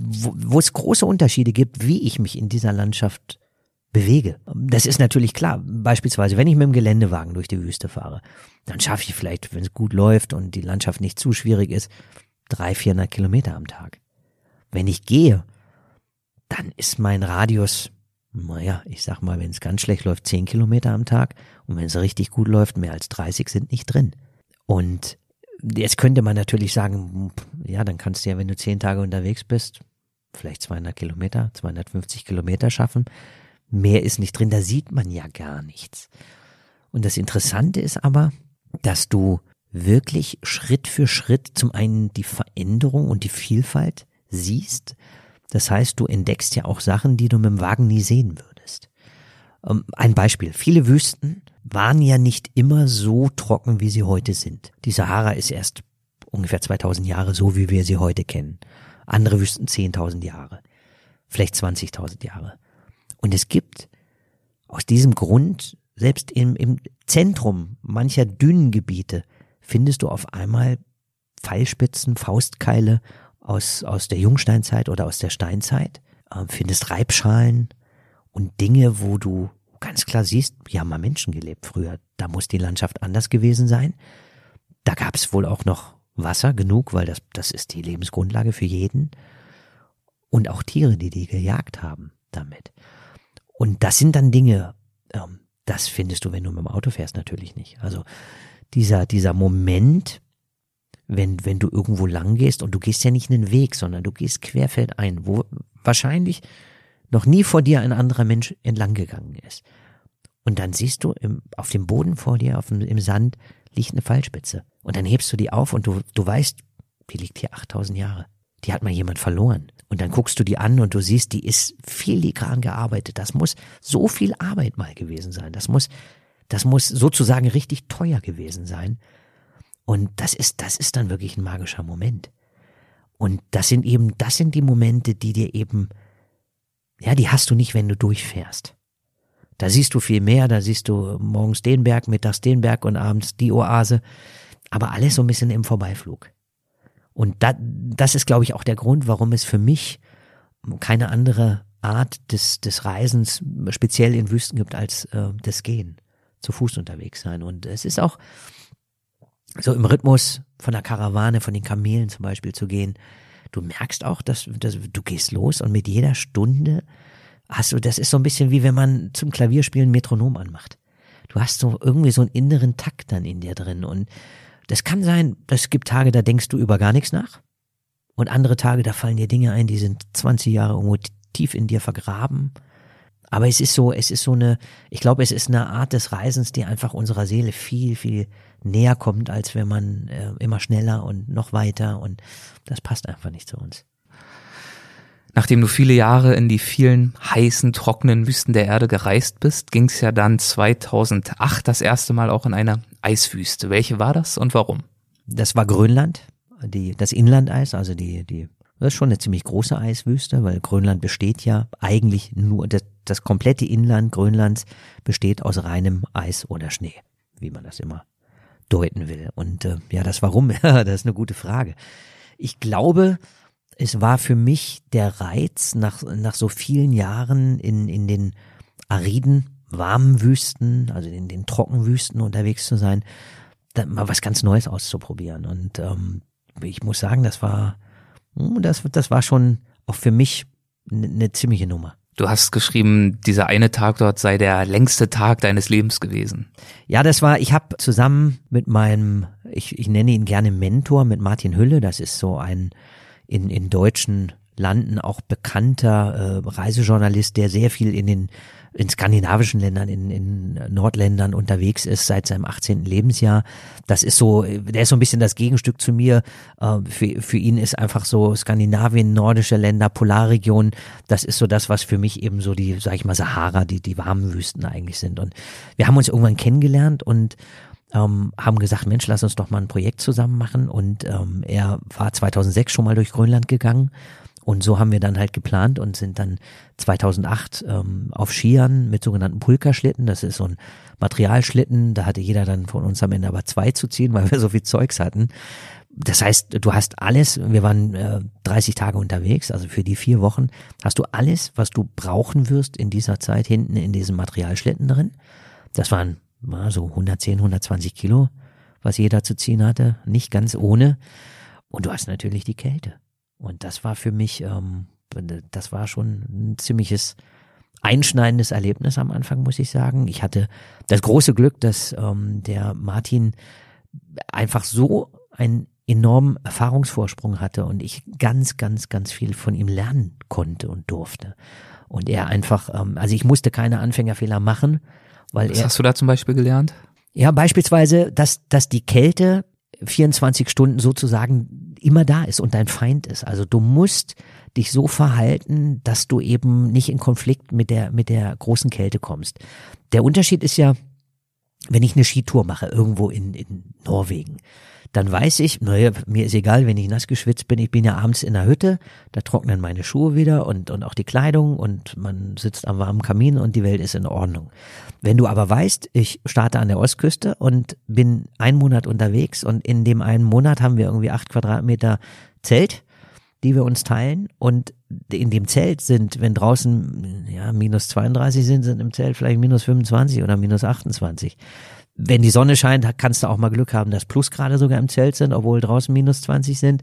wo, wo es große Unterschiede gibt, wie ich mich in dieser Landschaft bewege. Das ist natürlich klar. Beispielsweise, wenn ich mit dem Geländewagen durch die Wüste fahre, dann schaffe ich vielleicht, wenn es gut läuft und die Landschaft nicht zu schwierig ist, drei, vierhundert Kilometer am Tag. Wenn ich gehe, dann ist mein Radius, naja, ich sag mal, wenn es ganz schlecht läuft, zehn Kilometer am Tag und wenn es richtig gut läuft, mehr als 30 sind nicht drin. Und jetzt könnte man natürlich sagen, ja, dann kannst du ja, wenn du zehn Tage unterwegs bist, vielleicht 200 Kilometer, 250 Kilometer schaffen. Mehr ist nicht drin, da sieht man ja gar nichts. Und das Interessante ist aber, dass du wirklich Schritt für Schritt zum einen die Veränderung und die Vielfalt siehst. Das heißt, du entdeckst ja auch Sachen, die du mit dem Wagen nie sehen würdest. Ähm, ein Beispiel. Viele Wüsten waren ja nicht immer so trocken, wie sie heute sind. Die Sahara ist erst ungefähr 2000 Jahre so, wie wir sie heute kennen. Andere Wüsten 10.000 Jahre, vielleicht 20.000 Jahre. Und es gibt aus diesem Grund, selbst im, im Zentrum mancher Dünengebiete, findest du auf einmal Pfeilspitzen, Faustkeile aus, aus der Jungsteinzeit oder aus der Steinzeit, äh, findest Reibschalen und Dinge, wo du ganz klar siehst, hier haben mal Menschen gelebt früher. Da muss die Landschaft anders gewesen sein. Da gab es wohl auch noch Wasser genug, weil das, das ist die Lebensgrundlage für jeden. Und auch Tiere, die die gejagt haben damit. Und das sind dann Dinge, ähm, das findest du, wenn du mit dem Auto fährst, natürlich nicht. Also dieser, dieser Moment, wenn, wenn du irgendwo lang gehst und du gehst ja nicht einen Weg, sondern du gehst querfeld ein, wo wahrscheinlich noch nie vor dir ein anderer Mensch entlang gegangen ist. Und dann siehst du im, auf dem Boden vor dir, auf dem, im Sand, liegt eine Fallspitze. Und dann hebst du die auf und du, du weißt, die liegt hier 8000 Jahre. Die hat mal jemand verloren. Und dann guckst du die an und du siehst, die ist filigran gearbeitet. Das muss so viel Arbeit mal gewesen sein. Das muss, das muss sozusagen richtig teuer gewesen sein. Und das ist, das ist dann wirklich ein magischer Moment. Und das sind eben, das sind die Momente, die dir eben, ja, die hast du nicht, wenn du durchfährst. Da siehst du viel mehr, da siehst du morgens den Berg, mittags den Berg und abends die Oase, aber alles so ein bisschen im Vorbeiflug. Und da, das ist, glaube ich, auch der Grund, warum es für mich keine andere Art des, des Reisens speziell in Wüsten gibt als äh, das Gehen, zu Fuß unterwegs sein. Und es ist auch so im Rhythmus von der Karawane, von den Kamelen zum Beispiel zu gehen. Du merkst auch, dass, dass du gehst los und mit jeder Stunde hast du, das ist so ein bisschen wie wenn man zum Klavierspielen Metronom anmacht. Du hast so irgendwie so einen inneren Takt dann in dir drin und das kann sein, es gibt Tage, da denkst du über gar nichts nach und andere Tage, da fallen dir Dinge ein, die sind 20 Jahre irgendwo tief in dir vergraben. Aber es ist so, es ist so eine, ich glaube, es ist eine Art des Reisens, die einfach unserer Seele viel, viel näher kommt, als wenn man äh, immer schneller und noch weiter und das passt einfach nicht zu uns. Nachdem du viele Jahre in die vielen heißen, trockenen Wüsten der Erde gereist bist, ging es ja dann 2008 das erste Mal auch in eine Eiswüste. Welche war das und warum? Das war Grönland, die, das Inlandeis, also die, die, das ist schon eine ziemlich große Eiswüste, weil Grönland besteht ja eigentlich nur, das, das komplette Inland Grönlands besteht aus reinem Eis oder Schnee, wie man das immer deuten will. Und äh, ja, das Warum, das ist eine gute Frage. Ich glaube, es war für mich der Reiz, nach, nach so vielen Jahren in, in den ariden, warmen Wüsten, also in den Trockenwüsten unterwegs zu sein, da mal was ganz Neues auszuprobieren. Und ähm, ich muss sagen, das war, hm, das, das war schon auch für mich eine, eine ziemliche Nummer. Du hast geschrieben, dieser eine Tag dort sei der längste Tag deines Lebens gewesen. Ja, das war, ich habe zusammen mit meinem, ich, ich nenne ihn gerne Mentor, mit Martin Hülle, das ist so ein in, in deutschen Landen auch bekannter äh, Reisejournalist, der sehr viel in den in skandinavischen Ländern, in, in Nordländern unterwegs ist seit seinem 18. Lebensjahr. Das ist so, der ist so ein bisschen das Gegenstück zu mir. Äh, für, für ihn ist einfach so Skandinavien, nordische Länder, Polarregion, das ist so das, was für mich eben so die, sag ich mal, Sahara, die, die warmen Wüsten eigentlich sind. Und wir haben uns irgendwann kennengelernt und ähm, haben gesagt, Mensch, lass uns doch mal ein Projekt zusammen machen. Und ähm, er war 2006 schon mal durch Grönland gegangen. Und so haben wir dann halt geplant und sind dann 2008 ähm, auf Skiern mit sogenannten Pulkerschlitten. Das ist so ein Materialschlitten. Da hatte jeder dann von uns am Ende aber zwei zu ziehen, weil wir so viel Zeugs hatten. Das heißt, du hast alles, wir waren äh, 30 Tage unterwegs, also für die vier Wochen hast du alles, was du brauchen wirst in dieser Zeit hinten in diesem Materialschlitten drin. Das waren war so 110, 120 Kilo, was jeder zu ziehen hatte, nicht ganz ohne. Und du hast natürlich die Kälte. Und das war für mich, ähm, das war schon ein ziemliches einschneidendes Erlebnis am Anfang, muss ich sagen. Ich hatte das große Glück, dass ähm, der Martin einfach so einen enormen Erfahrungsvorsprung hatte und ich ganz, ganz, ganz viel von ihm lernen konnte und durfte. Und er einfach, ähm, also ich musste keine Anfängerfehler machen, weil Was er, hast du da zum Beispiel gelernt? Ja, beispielsweise, dass, dass die Kälte 24 Stunden sozusagen immer da ist und dein Feind ist. Also du musst dich so verhalten, dass du eben nicht in Konflikt mit der, mit der großen Kälte kommst. Der Unterschied ist ja, wenn ich eine Skitour mache, irgendwo in, in Norwegen, dann weiß ich, naja, mir ist egal, wenn ich nass geschwitzt bin, ich bin ja abends in der Hütte, da trocknen meine Schuhe wieder und, und auch die Kleidung und man sitzt am warmen Kamin und die Welt ist in Ordnung. Wenn du aber weißt, ich starte an der Ostküste und bin einen Monat unterwegs und in dem einen Monat haben wir irgendwie acht Quadratmeter Zelt, die wir uns teilen. Und in dem Zelt sind, wenn draußen ja minus 32 sind, sind im Zelt vielleicht minus 25 oder minus 28 wenn die Sonne scheint, kannst du auch mal Glück haben, dass Plusgrade sogar im Zelt sind, obwohl draußen minus 20 sind.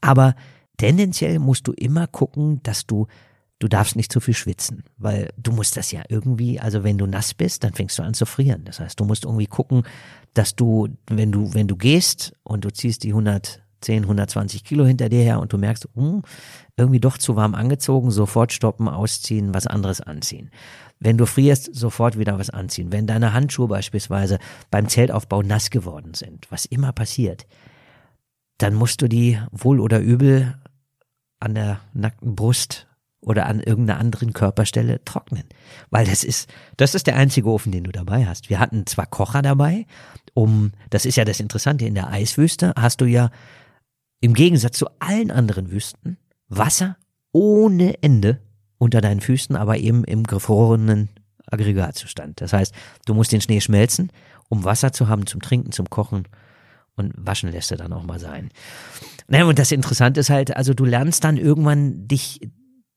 Aber tendenziell musst du immer gucken, dass du du darfst nicht zu viel schwitzen, weil du musst das ja irgendwie, also wenn du nass bist, dann fängst du an zu frieren. Das heißt, du musst irgendwie gucken, dass du, wenn du, wenn du gehst und du ziehst die 110, 120 Kilo hinter dir her und du merkst, hm, irgendwie doch zu warm angezogen, sofort stoppen, ausziehen, was anderes anziehen. Wenn du frierst, sofort wieder was anziehen. Wenn deine Handschuhe beispielsweise beim Zeltaufbau nass geworden sind, was immer passiert, dann musst du die wohl oder übel an der nackten Brust oder an irgendeiner anderen Körperstelle trocknen. Weil das ist, das ist der einzige Ofen, den du dabei hast. Wir hatten zwar Kocher dabei, um, das ist ja das Interessante, in der Eiswüste hast du ja im Gegensatz zu allen anderen Wüsten Wasser ohne Ende unter deinen Füßen, aber eben im gefrorenen Aggregatzustand. Das heißt, du musst den Schnee schmelzen, um Wasser zu haben zum Trinken, zum Kochen und waschen lässt er dann auch mal sein. Naja, und das Interessante ist halt, also du lernst dann irgendwann dich,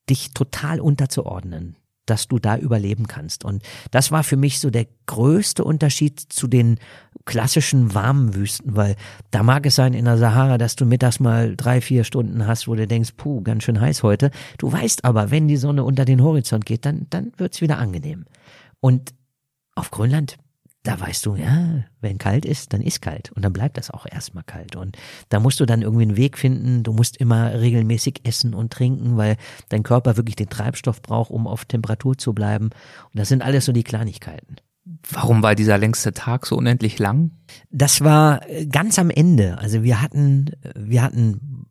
dich total unterzuordnen dass du da überleben kannst. Und das war für mich so der größte Unterschied zu den klassischen warmen Wüsten, weil da mag es sein in der Sahara, dass du mittags mal drei, vier Stunden hast, wo du denkst, puh, ganz schön heiß heute. Du weißt aber, wenn die Sonne unter den Horizont geht, dann, dann wird's wieder angenehm. Und auf Grönland da weißt du, ja, wenn kalt ist, dann ist kalt und dann bleibt das auch erstmal kalt. Und da musst du dann irgendwie einen Weg finden, du musst immer regelmäßig essen und trinken, weil dein Körper wirklich den Treibstoff braucht, um auf Temperatur zu bleiben. Und das sind alles so die Kleinigkeiten. Warum war dieser längste Tag so unendlich lang? Das war ganz am Ende. Also wir hatten, wir hatten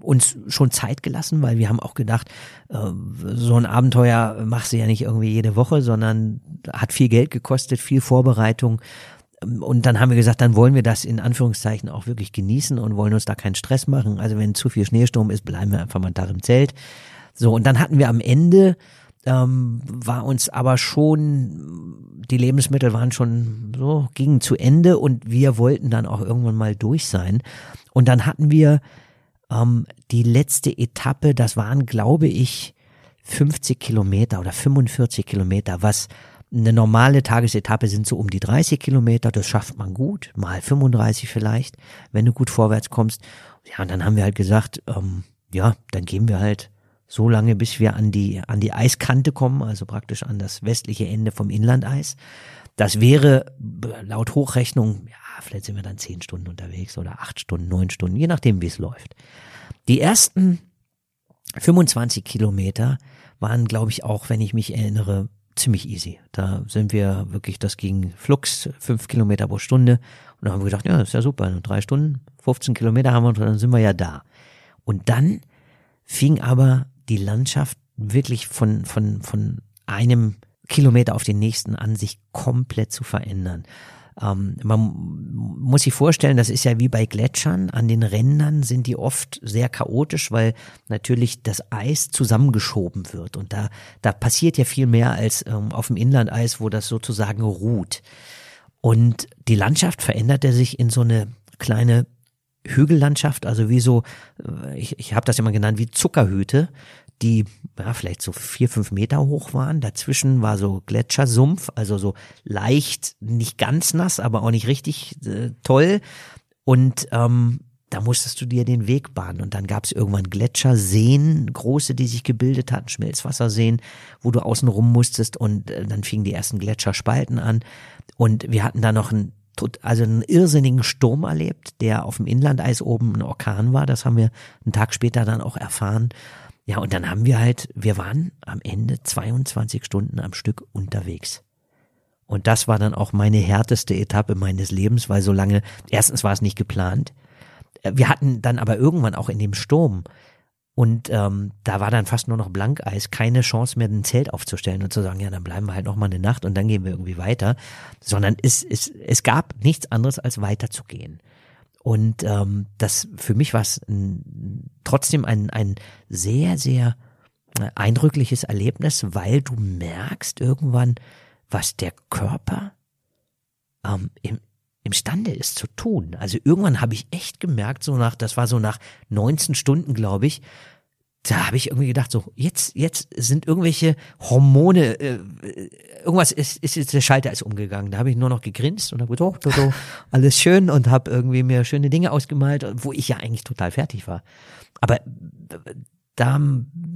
uns schon Zeit gelassen, weil wir haben auch gedacht, äh, so ein Abenteuer machst du ja nicht irgendwie jede Woche, sondern hat viel Geld gekostet, viel Vorbereitung. Und dann haben wir gesagt, dann wollen wir das in Anführungszeichen auch wirklich genießen und wollen uns da keinen Stress machen. Also wenn zu viel Schneesturm ist, bleiben wir einfach mal da im Zelt. So, und dann hatten wir am Ende, ähm, war uns aber schon, die Lebensmittel waren schon so, gingen zu Ende und wir wollten dann auch irgendwann mal durch sein. Und dann hatten wir ähm, die letzte Etappe, das waren, glaube ich, 50 Kilometer oder 45 Kilometer, was eine normale Tagesetappe sind so um die 30 Kilometer, das schafft man gut, mal 35 vielleicht, wenn du gut vorwärts kommst. Ja, und dann haben wir halt gesagt, ähm, ja, dann gehen wir halt so lange, bis wir an die, an die Eiskante kommen, also praktisch an das westliche Ende vom Inlandeis. Das wäre laut Hochrechnung, ja, vielleicht sind wir dann zehn Stunden unterwegs oder acht Stunden, neun Stunden, je nachdem, wie es läuft. Die ersten 25 Kilometer waren, glaube ich, auch, wenn ich mich erinnere, ziemlich easy. Da sind wir wirklich, das ging flux, fünf Kilometer pro Stunde. Und da haben wir gedacht, ja, ist ja super, drei Stunden, 15 Kilometer haben wir und dann sind wir ja da. Und dann fing aber die Landschaft wirklich von, von, von einem Kilometer auf den nächsten an, sich komplett zu verändern. Ähm, man muss sich vorstellen, das ist ja wie bei Gletschern. An den Rändern sind die oft sehr chaotisch, weil natürlich das Eis zusammengeschoben wird. Und da, da passiert ja viel mehr als ähm, auf dem Inlandeis, wo das sozusagen ruht. Und die Landschaft veränderte sich in so eine kleine Hügellandschaft, also wie so, äh, ich, ich habe das immer genannt, wie Zuckerhüte, die ja, vielleicht so vier, fünf Meter hoch waren. Dazwischen war so Gletschersumpf, also so leicht, nicht ganz nass, aber auch nicht richtig äh, toll. Und ähm, da musstest du dir den Weg bahnen. Und dann gab es irgendwann Gletscherseen, große, die sich gebildet hatten, Schmelzwasserseen, wo du außen rum musstest. Und äh, dann fingen die ersten Gletscherspalten an. Und wir hatten da noch einen also einen irrsinnigen Sturm erlebt, der auf dem Inlandeis oben ein Orkan war. Das haben wir einen Tag später dann auch erfahren. Ja, und dann haben wir halt, wir waren am Ende 22 Stunden am Stück unterwegs. Und das war dann auch meine härteste Etappe meines Lebens, weil so lange, erstens war es nicht geplant. Wir hatten dann aber irgendwann auch in dem Sturm Und ähm, da war dann fast nur noch Blankeis, keine Chance mehr, ein Zelt aufzustellen und zu sagen, ja, dann bleiben wir halt noch mal eine Nacht und dann gehen wir irgendwie weiter. Sondern es, es, es gab nichts anderes, als weiterzugehen. Und ähm, das für mich war es trotzdem ein, ein sehr, sehr äh, eindrückliches Erlebnis, weil du merkst irgendwann, was der Körper ähm, im, imstande ist zu tun. Also irgendwann habe ich echt gemerkt, so nach, das war so nach 19 Stunden, glaube ich, da habe ich irgendwie gedacht, so jetzt jetzt sind irgendwelche Hormone, äh, irgendwas ist, ist jetzt der Schalter ist umgegangen. Da habe ich nur noch gegrinst und habe gedacht, oh, oh, alles schön und habe irgendwie mir schöne Dinge ausgemalt, wo ich ja eigentlich total fertig war. Aber da,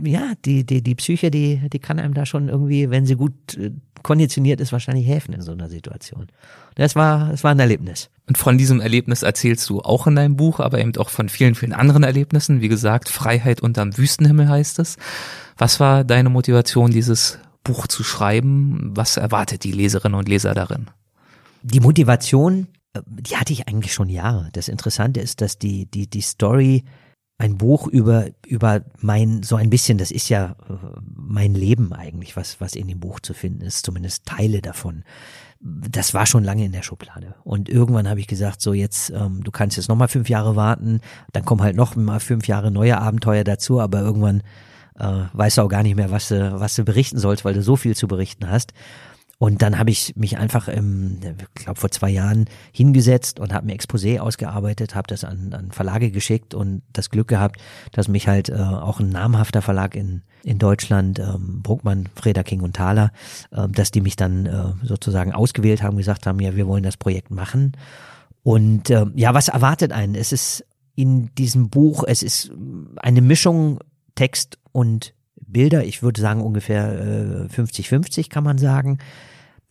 ja, die, die, die Psyche, die, die kann einem da schon irgendwie, wenn sie gut äh, konditioniert ist, wahrscheinlich helfen in so einer Situation. Das war, das war ein Erlebnis. Und von diesem Erlebnis erzählst du auch in deinem Buch, aber eben auch von vielen, vielen anderen Erlebnissen. Wie gesagt, Freiheit unterm Wüstenhimmel heißt es. Was war deine Motivation, dieses Buch zu schreiben? Was erwartet die Leserinnen und Leser darin? Die Motivation, äh, die hatte ich eigentlich schon Jahre. Das Interessante ist, dass die, die, die Story ein Buch über, über mein, so ein bisschen, das ist ja äh, mein Leben eigentlich, was, was in dem Buch zu finden ist, zumindest Teile davon. Das war schon lange in der Schublade. Und irgendwann habe ich gesagt, so jetzt, ähm, du kannst jetzt nochmal fünf Jahre warten, dann kommen halt noch mal fünf Jahre neue Abenteuer dazu, aber irgendwann äh, weißt du auch gar nicht mehr, was du, was du berichten sollst, weil du so viel zu berichten hast. Und dann habe ich mich einfach, im, ich glaube vor zwei Jahren hingesetzt und habe mir Exposé ausgearbeitet, habe das an, an Verlage geschickt und das Glück gehabt, dass mich halt äh, auch ein namhafter Verlag in, in Deutschland, ähm, Bruckmann, Freda King und Thaler, äh, dass die mich dann äh, sozusagen ausgewählt haben, gesagt haben, ja, wir wollen das Projekt machen. Und äh, ja, was erwartet einen? Es ist in diesem Buch, es ist eine Mischung Text und Bilder. Ich würde sagen ungefähr 50-50 äh, kann man sagen.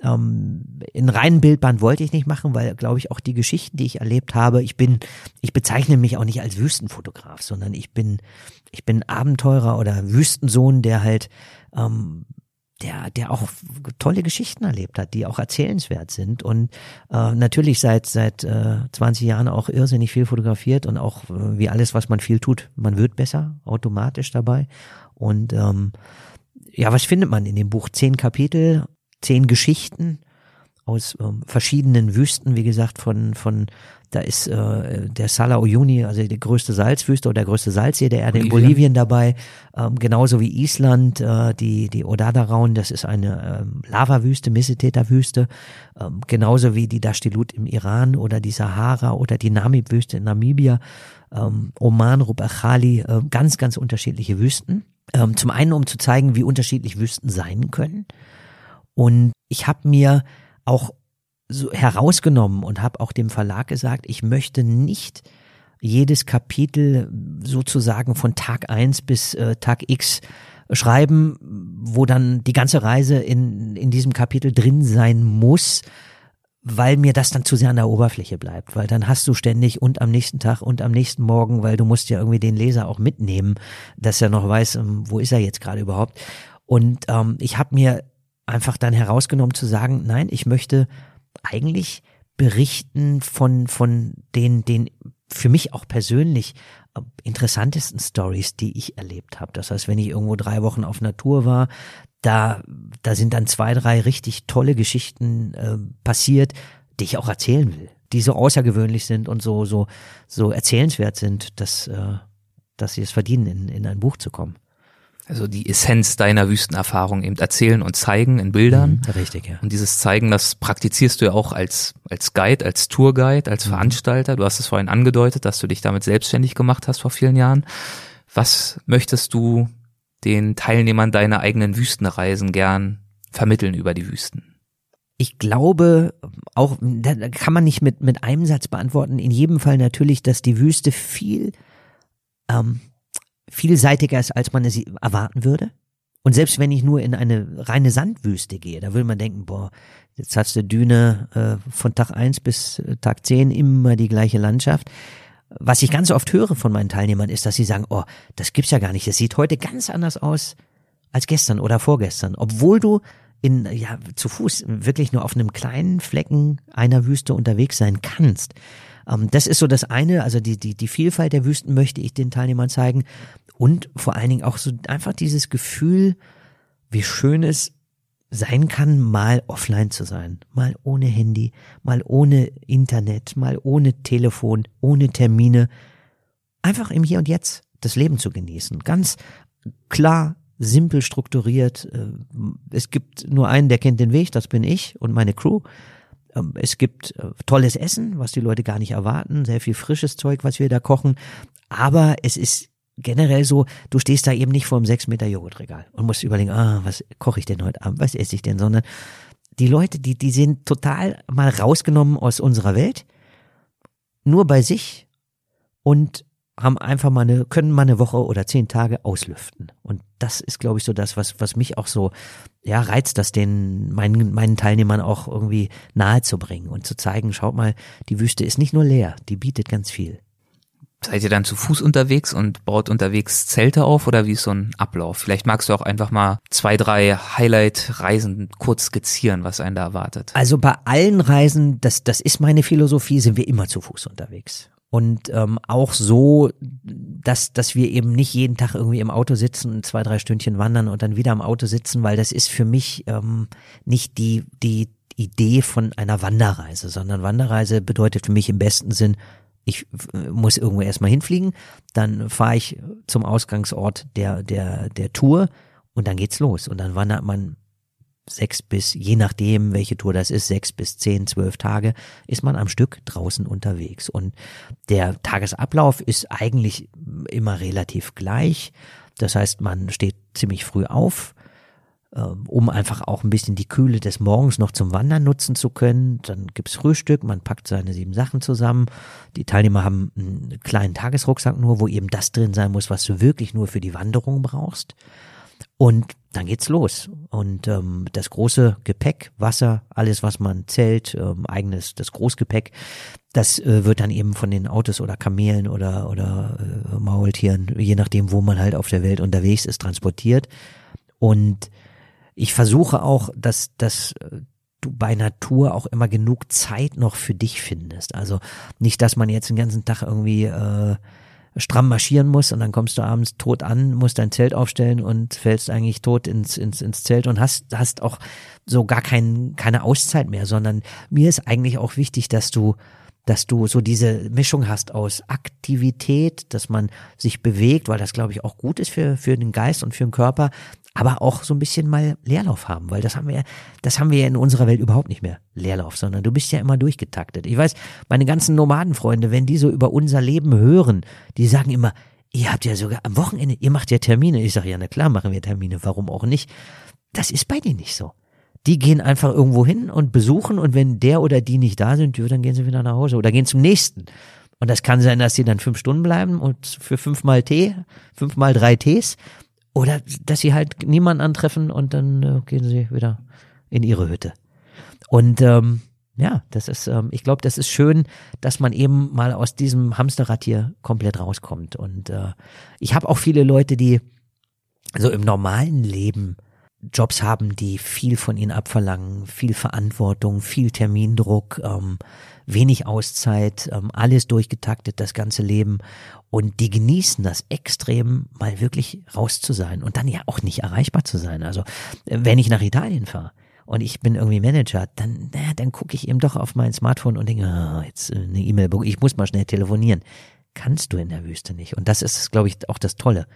Ähm, in reinen Bildband wollte ich nicht machen, weil, glaube ich, auch die Geschichten, die ich erlebt habe, ich bin, ich bezeichne mich auch nicht als Wüstenfotograf, sondern ich bin, ich bin Abenteurer oder Wüstensohn, der halt, ähm, der, der auch tolle Geschichten erlebt hat, die auch erzählenswert sind und äh, natürlich seit seit äh, 20 Jahren auch irrsinnig viel fotografiert und auch äh, wie alles, was man viel tut, man wird besser automatisch dabei und ähm, ja, was findet man in dem Buch? Zehn Kapitel, zehn Geschichten aus ähm, verschiedenen Wüsten, wie gesagt, von, von da ist äh, der Sala Uyuni, also die größte Salzwüste oder der größte Salzsee der Erde Bolivien. in Bolivien dabei, ähm, genauso wie Island, äh, die, die Odada-Raun, das ist eine ähm, Lavawüste, Misseteta-Wüste, ähm, genauso wie die Dashtilut im Iran oder die Sahara oder die Namib-Wüste in Namibia, ähm, Oman, Rub Achali, äh, ganz, ganz unterschiedliche Wüsten. Ähm, zum einen, um zu zeigen, wie unterschiedlich Wüsten sein können. Und ich habe mir auch so herausgenommen und habe auch dem Verlag gesagt, ich möchte nicht jedes Kapitel sozusagen von Tag eins bis äh, Tag X schreiben, wo dann die ganze Reise in, in diesem Kapitel drin sein muss, weil mir das dann zu sehr an der Oberfläche bleibt, weil dann hast du ständig und am nächsten Tag und am nächsten Morgen, weil du musst ja irgendwie den Leser auch mitnehmen, dass er noch weiß, ähm, wo ist er jetzt gerade überhaupt. Und ähm, ich habe mir einfach dann herausgenommen zu sagen, nein, ich möchte eigentlich berichten von von den den für mich auch persönlich äh, interessantesten Stories, die ich erlebt habe. Das heißt, wenn ich irgendwo drei Wochen auf Natur war, da, da sind dann zwei, drei richtig tolle Geschichten äh, passiert, die ich auch erzählen will, die so außergewöhnlich sind und so, so, so erzählenswert sind, dass, äh, dass sie es verdienen, in, in ein Buch zu kommen. Also die Essenz deiner Wüstenerfahrung eben erzählen und zeigen in Bildern. Mhm, richtig, ja. Und dieses Zeigen, das praktizierst du ja auch als, als Guide, als Tourguide, als mhm. Veranstalter. Du hast es vorhin angedeutet, dass du dich damit selbstständig gemacht hast vor vielen Jahren. Was möchtest du den Teilnehmern deiner eigenen Wüstenreisen gern vermitteln über die Wüsten? Ich glaube, auch, da kann man nicht mit, mit einem Satz beantworten. In jedem Fall natürlich, dass die Wüste viel, ähm, vielseitiger ist, als man es erwarten würde. Und selbst wenn ich nur in eine reine Sandwüste gehe, da würde man denken, boah, jetzt hast du Düne äh, von Tag eins bis äh, Tag zehn immer die gleiche Landschaft. Was ich ganz oft höre von meinen Teilnehmern ist, dass sie sagen, oh, das gibt's ja gar nicht. Das sieht heute ganz anders aus als gestern oder vorgestern. Obwohl du in, ja, zu Fuß wirklich nur auf einem kleinen Flecken einer Wüste unterwegs sein kannst. Ähm, das ist so das eine, also die, die, die Vielfalt der Wüsten möchte ich den Teilnehmern zeigen und vor allen Dingen auch so einfach dieses Gefühl, wie schön es sein kann, mal offline zu sein, mal ohne Handy, mal ohne Internet, mal ohne Telefon, ohne Termine, einfach im Hier und Jetzt das Leben zu genießen. Ganz klar, simpel strukturiert. Äh, es gibt nur einen, der kennt den Weg, das bin ich und meine Crew. Ähm, es gibt äh, tolles Essen, was die Leute gar nicht erwarten, sehr viel frisches Zeug, was wir da kochen. Aber es ist generell so, du stehst da eben nicht vor einem 6 Meter Joghurtregal und musst überlegen, ah, was koche ich denn heute Abend, was esse ich denn, sondern die Leute, die, die sind total mal rausgenommen aus unserer Welt, nur bei sich und haben einfach mal eine, können mal eine Woche oder zehn Tage auslüften. Und das ist, glaube ich, so das, was, was mich auch so, ja, reizt, das den, meinen, meinen Teilnehmern auch irgendwie nahe zu bringen und zu zeigen, schaut mal, die Wüste ist nicht nur leer, die bietet ganz viel. Seid ihr dann zu Fuß unterwegs und baut unterwegs Zelte auf oder wie ist so ein Ablauf? Vielleicht magst du auch einfach mal zwei, drei Highlight-Reisen kurz skizzieren, was einen da erwartet. Also bei allen Reisen, das, das ist meine Philosophie, sind wir immer zu Fuß unterwegs. Und ähm, auch so, dass, dass wir eben nicht jeden Tag irgendwie im Auto sitzen zwei, drei Stündchen wandern und dann wieder im Auto sitzen, weil das ist für mich ähm, nicht die, die Idee von einer Wanderreise, sondern Wanderreise bedeutet für mich im besten Sinn ich äh, muss irgendwo erstmal hinfliegen, dann fahre ich zum Ausgangsort der, der, der Tour und dann geht's los. Und dann wandert man sechs bis, je nachdem, welche Tour das ist, sechs bis zehn, zwölf Tage, ist man am Stück draußen unterwegs. Und der Tagesablauf ist eigentlich immer relativ gleich. Das heißt, man steht ziemlich früh auf, um einfach auch ein bisschen die Kühle des Morgens noch zum Wandern nutzen zu können. Dann gibt's Frühstück, man packt seine sieben Sachen zusammen. Die Teilnehmer haben einen kleinen Tagesrucksack nur, wo eben das drin sein muss, was du wirklich nur für die Wanderung brauchst. Und dann geht's los. Und ähm, das große Gepäck, Wasser, alles, was man zählt, ähm, eigenes, das Großgepäck, das äh, wird dann eben von den Autos oder Kamelen oder, oder äh, Maultieren, je nachdem, wo man halt auf der Welt unterwegs ist, transportiert. Und ich versuche auch, dass, dass äh, du bei Natur auch immer genug Zeit noch für dich findest. Also nicht, dass man jetzt den ganzen Tag irgendwie äh, stramm marschieren muss und dann kommst du abends tot an, musst dein Zelt aufstellen und fällst eigentlich tot ins, ins, ins Zelt und hast, hast auch so gar kein, keine Auszeit mehr, sondern mir ist eigentlich auch wichtig, dass du dass du so diese Mischung hast aus Aktivität, dass man sich bewegt, weil das glaube ich auch gut ist für, für den Geist und für den Körper, aber auch so ein bisschen mal Leerlauf haben, weil das haben wir, das haben wir ja in unserer Welt überhaupt nicht mehr. Leerlauf, sondern du bist ja immer durchgetaktet. Ich weiß, meine ganzen Nomadenfreunde, wenn die so über unser Leben hören, die sagen immer, ihr habt ja sogar am Wochenende, ihr macht ja Termine. Ich sage, ja, na klar machen wir Termine, warum auch nicht? Das ist bei denen nicht so. Die gehen einfach irgendwo hin und besuchen und wenn der oder die nicht da sind, dann gehen sie wieder nach Hause oder gehen zum nächsten. Und das kann sein, dass sie dann fünf Stunden bleiben und für fünfmal Tee, fünfmal drei Tees oder dass sie halt niemanden antreffen und dann äh, gehen sie wieder in ihre Hütte. Und ähm, ja, das ist, ähm, ich glaube, das ist schön, dass man eben mal aus diesem Hamsterrad hier komplett rauskommt. Und äh, ich habe auch viele Leute, die so im normalen Leben Jobs haben, die viel von ihnen abverlangen, viel Verantwortung, viel Termindruck, ähm, wenig Auszeit, ähm, alles durchgetaktet, das ganze Leben. Und die genießen das extrem, mal wirklich raus zu sein und dann ja auch nicht erreichbar zu sein. Also äh, wenn ich nach Italien fahre, und ich bin irgendwie Manager, dann, na, dann gucke ich eben doch auf mein Smartphone und denke, oh, jetzt äh, eine E-Mail, ich muss mal schnell telefonieren. Kannst du in der Wüste nicht. Und das ist, glaube ich, auch das Tolle.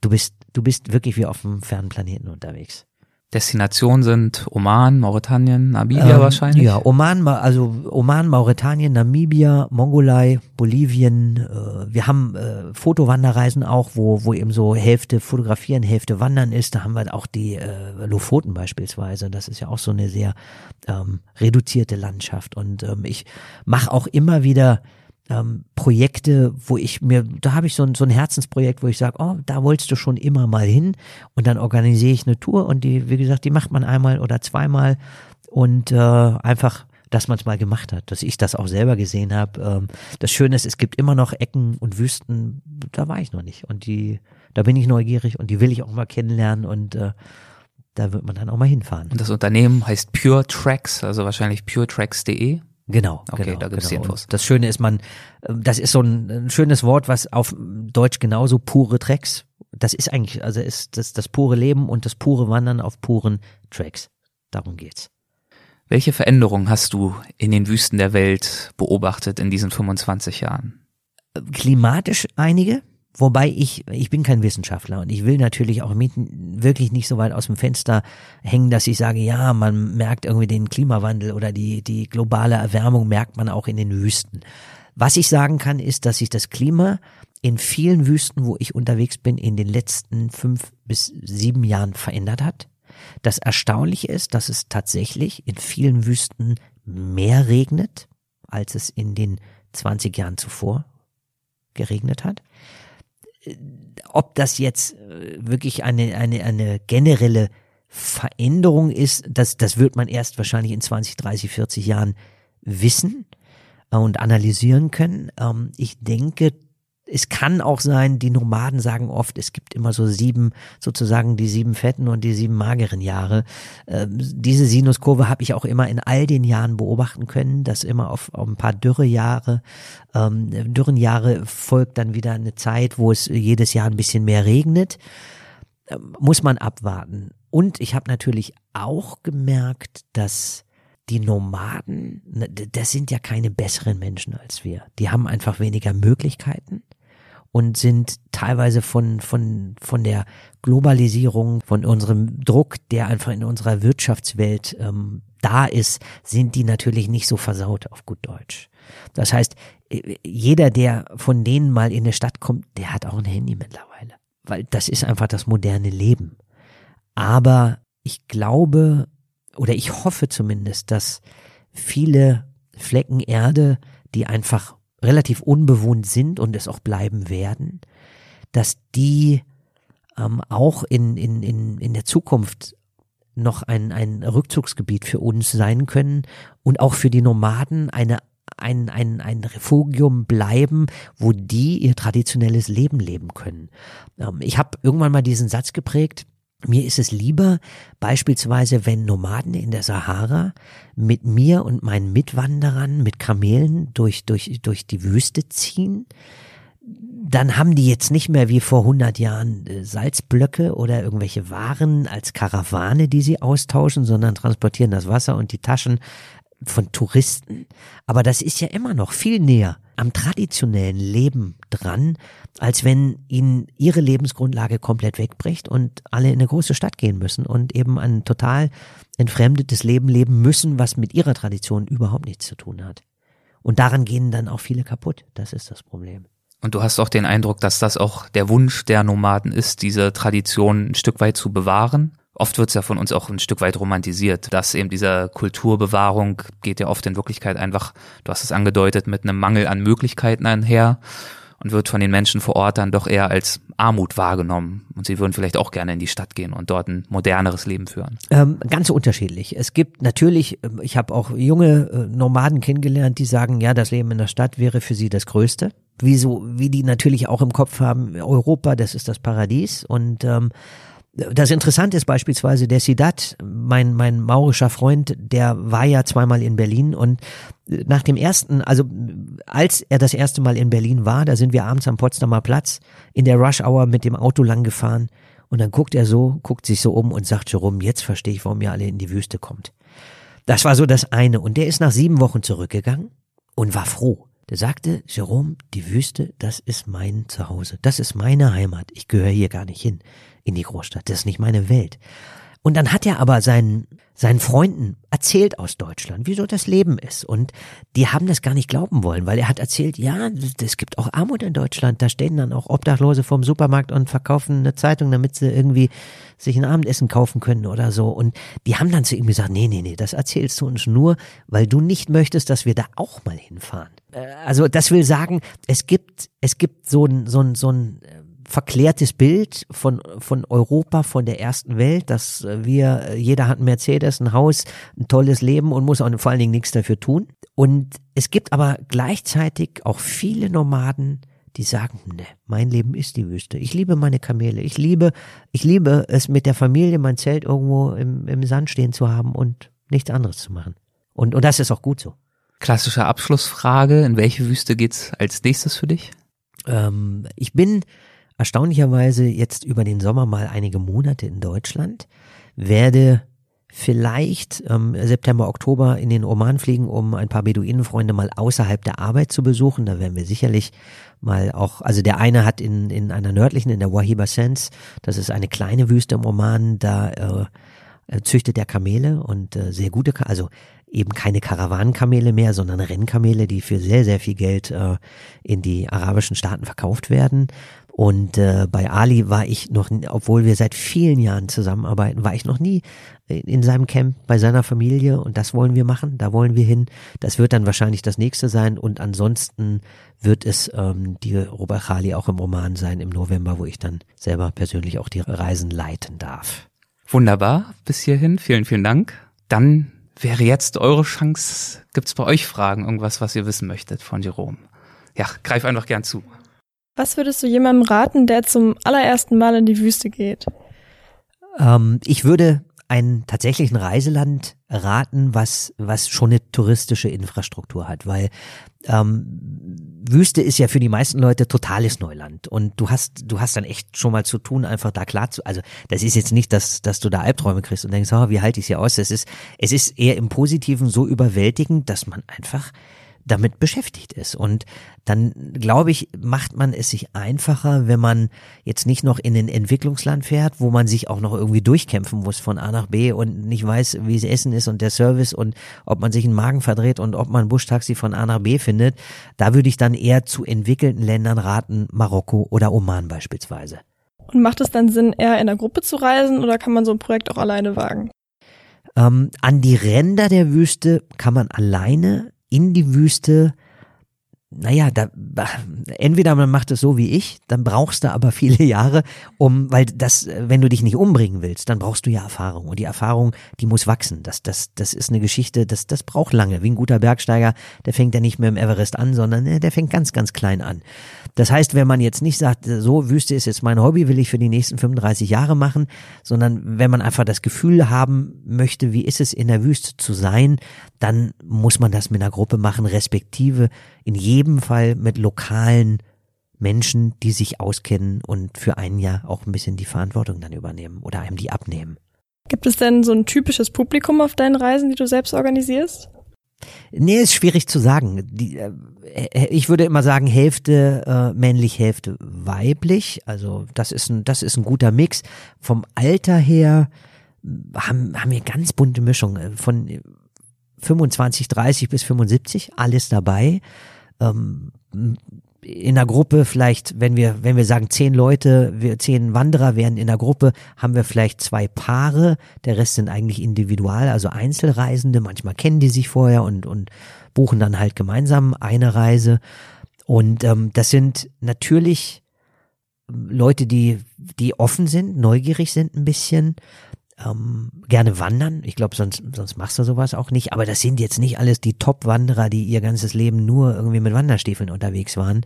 Du bist, du bist wirklich wie auf einem fernen Planeten unterwegs. Destinationen sind Oman, Mauretanien, Namibia ähm, wahrscheinlich. Ja, Oman, also Oman, Mauretanien, Namibia, Mongolei, Bolivien. Äh, wir haben äh, Fotowanderreisen auch, wo, wo eben so Hälfte fotografieren, Hälfte wandern ist. Da haben wir auch die äh, Lofoten beispielsweise. Das ist ja auch so eine sehr ähm, reduzierte Landschaft. Und ähm, ich mache auch immer wieder ähm, Projekte, wo ich mir, da habe ich so ein, so ein Herzensprojekt, wo ich sage, oh, da wolltest du schon immer mal hin und dann organisiere ich eine Tour und die, wie gesagt, die macht man einmal oder zweimal und äh, einfach, dass man es mal gemacht hat, dass ich das auch selber gesehen habe. Ähm, das Schöne ist, es gibt immer noch Ecken und Wüsten, da war ich noch nicht und die, da bin ich neugierig und die will ich auch mal kennenlernen und äh, da wird man dann auch mal hinfahren. Und das Unternehmen heißt Pure Tracks, also wahrscheinlich puretracks.de. Genau, Okay, genau, da gibt's genau. Infos. Und Das Schöne ist, man, äh, das ist so ein, ein schönes Wort, was auf Deutsch genauso pure Tracks. Das ist eigentlich, also ist das, das pure Leben und das pure Wandern auf puren Tracks. Darum geht's. Welche Veränderungen hast du in den Wüsten der Welt beobachtet in diesen 25 Jahren? Klimatisch einige, wobei ich, ich bin kein Wissenschaftler und ich will natürlich auch mit, wirklich nicht so weit aus dem Fenster hängen, dass ich sage, ja, man merkt irgendwie den Klimawandel oder die, die globale Erwärmung merkt man auch in den Wüsten. Was ich sagen kann, ist, dass sich das Klima in vielen Wüsten, wo ich unterwegs bin, in den letzten fünf bis sieben Jahren verändert hat. Das Erstaunliche ist, dass es tatsächlich in vielen Wüsten mehr regnet, als es in den 20 Jahren zuvor geregnet hat. Ob das jetzt äh, wirklich eine, eine, eine generelle Veränderung ist, das, das wird man erst wahrscheinlich in 20, 30, 40 Jahren wissen äh, und analysieren können. Ähm, Ich denke, es kann auch sein, die Nomaden sagen oft, es gibt immer so sieben, sozusagen die sieben fetten und die sieben mageren Jahre. Ähm, Diese Sinuskurve habe ich auch immer in all den Jahren beobachten können, dass immer auf, auf ein paar Dürrejahre, ähm, Dürrenjahre folgt dann wieder eine Zeit, wo es jedes Jahr ein bisschen mehr regnet. Ähm, Muss man abwarten. Und ich habe natürlich auch gemerkt, dass die Nomaden, ne, das sind ja keine besseren Menschen als wir. Die haben einfach weniger Möglichkeiten und sind teilweise von, von, von der Globalisierung, von unserem Druck, der einfach in unserer Wirtschaftswelt ähm, da ist, sind die natürlich nicht so versaut auf gut Deutsch. Das heißt, äh, jeder, der von denen mal in eine Stadt kommt, der hat auch ein Handy mittlerweile. Weil das ist einfach das moderne Leben. Aber ich glaube, oder ich hoffe zumindest, dass viele Flecken Erde, die einfach relativ unbewohnt sind und es auch bleiben werden, dass die ähm, auch in, in, in, in der Zukunft noch ein, ein Rückzugsgebiet für uns sein können und auch für die Nomaden eine ein, ein, ein Refugium bleiben, wo die ihr traditionelles Leben leben können. Ähm, ich habe irgendwann mal diesen Satz geprägt, mir ist es lieber, beispielsweise, wenn Nomaden in der Sahara mit mir und meinen Mitwanderern mit Kamelen durch, durch, durch die Wüste ziehen, dann haben die jetzt nicht mehr wie vor 100 Jahren äh, Salzblöcke oder irgendwelche Waren als Karawane, die sie austauschen, sondern transportieren das Wasser und die Taschen von Touristen. Aber das ist ja immer noch viel näher am traditionellen Leben dran, als wenn ihnen ihre Lebensgrundlage komplett wegbricht und alle in eine große Stadt gehen müssen und eben ein total entfremdetes Leben leben müssen, was mit ihrer Tradition überhaupt nichts zu tun hat. Und daran gehen dann auch viele kaputt. Das ist das Problem. Und du hast auch den Eindruck, dass das auch der Wunsch der Nomaden ist, diese Tradition ein Stück weit zu bewahren. Oft wird es ja von uns auch ein Stück weit romantisiert, dass eben dieser Kulturbewahrung geht ja oft in Wirklichkeit einfach, du hast es angedeutet, mit einem Mangel an Möglichkeiten einher und wird von den Menschen vor Ort dann doch eher als Armut wahrgenommen. Und sie würden vielleicht auch gerne in die Stadt gehen und dort ein moderneres Leben führen. Ähm, ganz unterschiedlich. Es gibt natürlich, ähm, ich habe auch junge äh, Nomaden kennengelernt, die sagen, ja, das Leben in der Stadt wäre für sie das Größte. Wieso, wie die natürlich auch im Kopf haben, Europa, das ist das Paradies. Und ähm, das Interessante ist beispielsweise der Sidat, mein, mein maurischer Freund, der war ja zweimal in Berlin und nach dem ersten, also als er das erste Mal in Berlin war, da sind wir abends am Potsdamer Platz in der Rush Hour mit dem Auto lang gefahren und dann guckt er so, guckt sich so um und sagt Jerome, jetzt verstehe ich, warum ihr alle in die Wüste kommt. Das war so das eine und der ist nach sieben Wochen zurückgegangen und war froh. Der sagte, Jerome, die Wüste, das ist mein Zuhause, das ist meine Heimat. Ich gehöre hier gar nicht hin in die Großstadt, das ist nicht meine Welt. Und dann hat er aber seinen, seinen Freunden erzählt aus Deutschland, wieso das Leben ist. Und die haben das gar nicht glauben wollen, weil er hat erzählt, ja, es gibt auch Armut in Deutschland. Da stehen dann auch Obdachlose vorm Supermarkt und verkaufen eine Zeitung, damit sie irgendwie sich ein Abendessen kaufen können oder so. Und die haben dann zu ihm gesagt, nee, nee, nee, das erzählst du uns nur, weil du nicht möchtest, dass wir da auch mal hinfahren. Äh, Also das will sagen, es gibt, es gibt so ein, so ein, so ein äh, verklärtes Bild von, von Europa, von der ersten Welt, dass wir, jeder hat einen Mercedes, ein Haus, ein tolles Leben und muss auch vor allen Dingen nichts dafür tun. Und es gibt aber gleichzeitig auch viele Nomaden, die sagen, ne, mein Leben ist die Wüste. Ich liebe meine Kamele. Ich liebe, ich liebe es mit der Familie, mein Zelt irgendwo im, im Sand stehen zu haben und nichts anderes zu machen. Und, und das ist auch gut so. Klassische Abschlussfrage, in welche Wüste geht's als nächstes für dich? Ähm, ich bin erstaunlicherweise jetzt über den Sommer mal einige Monate in Deutschland, werde vielleicht ähm, September, Oktober in den Oman fliegen, um ein paar Beduinenfreunde mal außerhalb der Arbeit zu besuchen. Da werden wir sicherlich mal auch, also der eine hat in, in einer nördlichen, in der Wahiba Sands, das ist eine kleine Wüste im Oman, da äh, züchtet er Kamele und äh, sehr gute, also eben keine Karawanenkamele mehr, sondern Rennkamele, die für sehr, sehr viel Geld äh, in die arabischen Staaten verkauft werden. Und äh, bei Ali war ich noch, obwohl wir seit vielen Jahren zusammenarbeiten, war ich noch nie in seinem Camp bei seiner Familie und das wollen wir machen, da wollen wir hin. Das wird dann wahrscheinlich das nächste sein und ansonsten wird es ähm, die Robert Khali auch im Oman sein im November, wo ich dann selber persönlich auch die Reisen leiten darf. Wunderbar, bis hierhin, vielen, vielen Dank. Dann wäre jetzt eure Chance. Gibt's bei euch Fragen, irgendwas, was ihr wissen möchtet von Jerome? Ja, greif einfach gern zu. Was würdest du jemandem raten, der zum allerersten Mal in die Wüste geht? Ähm, ich würde einen tatsächlichen Reiseland raten, was, was schon eine touristische Infrastruktur hat, weil ähm, Wüste ist ja für die meisten Leute totales Neuland und du hast du hast dann echt schon mal zu tun, einfach da klar zu, also das ist jetzt nicht, dass dass du da Albträume kriegst und denkst, oh, wie halte ich es hier aus? Es ist es ist eher im Positiven so überwältigend, dass man einfach damit beschäftigt ist. Und dann, glaube ich, macht man es sich einfacher, wenn man jetzt nicht noch in ein Entwicklungsland fährt, wo man sich auch noch irgendwie durchkämpfen muss von A nach B und nicht weiß, wie es Essen ist und der Service und ob man sich einen Magen verdreht und ob man ein Buschtaxi von A nach B findet. Da würde ich dann eher zu entwickelten Ländern raten, Marokko oder Oman beispielsweise. Und macht es dann Sinn, eher in der Gruppe zu reisen oder kann man so ein Projekt auch alleine wagen? Ähm, an die Ränder der Wüste kann man alleine in die Wüste, naja, da, entweder man macht es so wie ich, dann brauchst du aber viele Jahre, um, weil das, wenn du dich nicht umbringen willst, dann brauchst du ja Erfahrung. Und die Erfahrung, die muss wachsen. Das, das, das ist eine Geschichte, das, das braucht lange. Wie ein guter Bergsteiger, der fängt ja nicht mehr im Everest an, sondern äh, der fängt ganz, ganz klein an. Das heißt, wenn man jetzt nicht sagt, so Wüste ist jetzt mein Hobby, will ich für die nächsten 35 Jahre machen, sondern wenn man einfach das Gefühl haben möchte, wie ist es in der Wüste zu sein, dann muss man das mit einer Gruppe machen, respektive in jedem Fall mit lokalen Menschen, die sich auskennen und für ein Jahr auch ein bisschen die Verantwortung dann übernehmen oder einem die abnehmen. Gibt es denn so ein typisches Publikum auf deinen Reisen, die du selbst organisierst? Nee, ist schwierig zu sagen. Die, äh, äh, ich würde immer sagen, Hälfte äh, männlich, Hälfte weiblich. Also das ist ein, das ist ein guter Mix. Vom Alter her haben, haben wir ganz bunte Mischung. Von 25, 30 bis 75, alles dabei. Ähm, in der Gruppe vielleicht, wenn wir, wenn wir sagen zehn Leute, wir zehn Wanderer wären in der Gruppe, haben wir vielleicht zwei Paare, der Rest sind eigentlich individual, also Einzelreisende, manchmal kennen die sich vorher und, und buchen dann halt gemeinsam eine Reise. Und ähm, das sind natürlich Leute, die, die offen sind, neugierig sind ein bisschen, ähm, gerne wandern. Ich glaube, sonst, sonst machst du sowas auch nicht. Aber das sind jetzt nicht alles die Top-Wanderer, die ihr ganzes Leben nur irgendwie mit Wanderstiefeln unterwegs waren.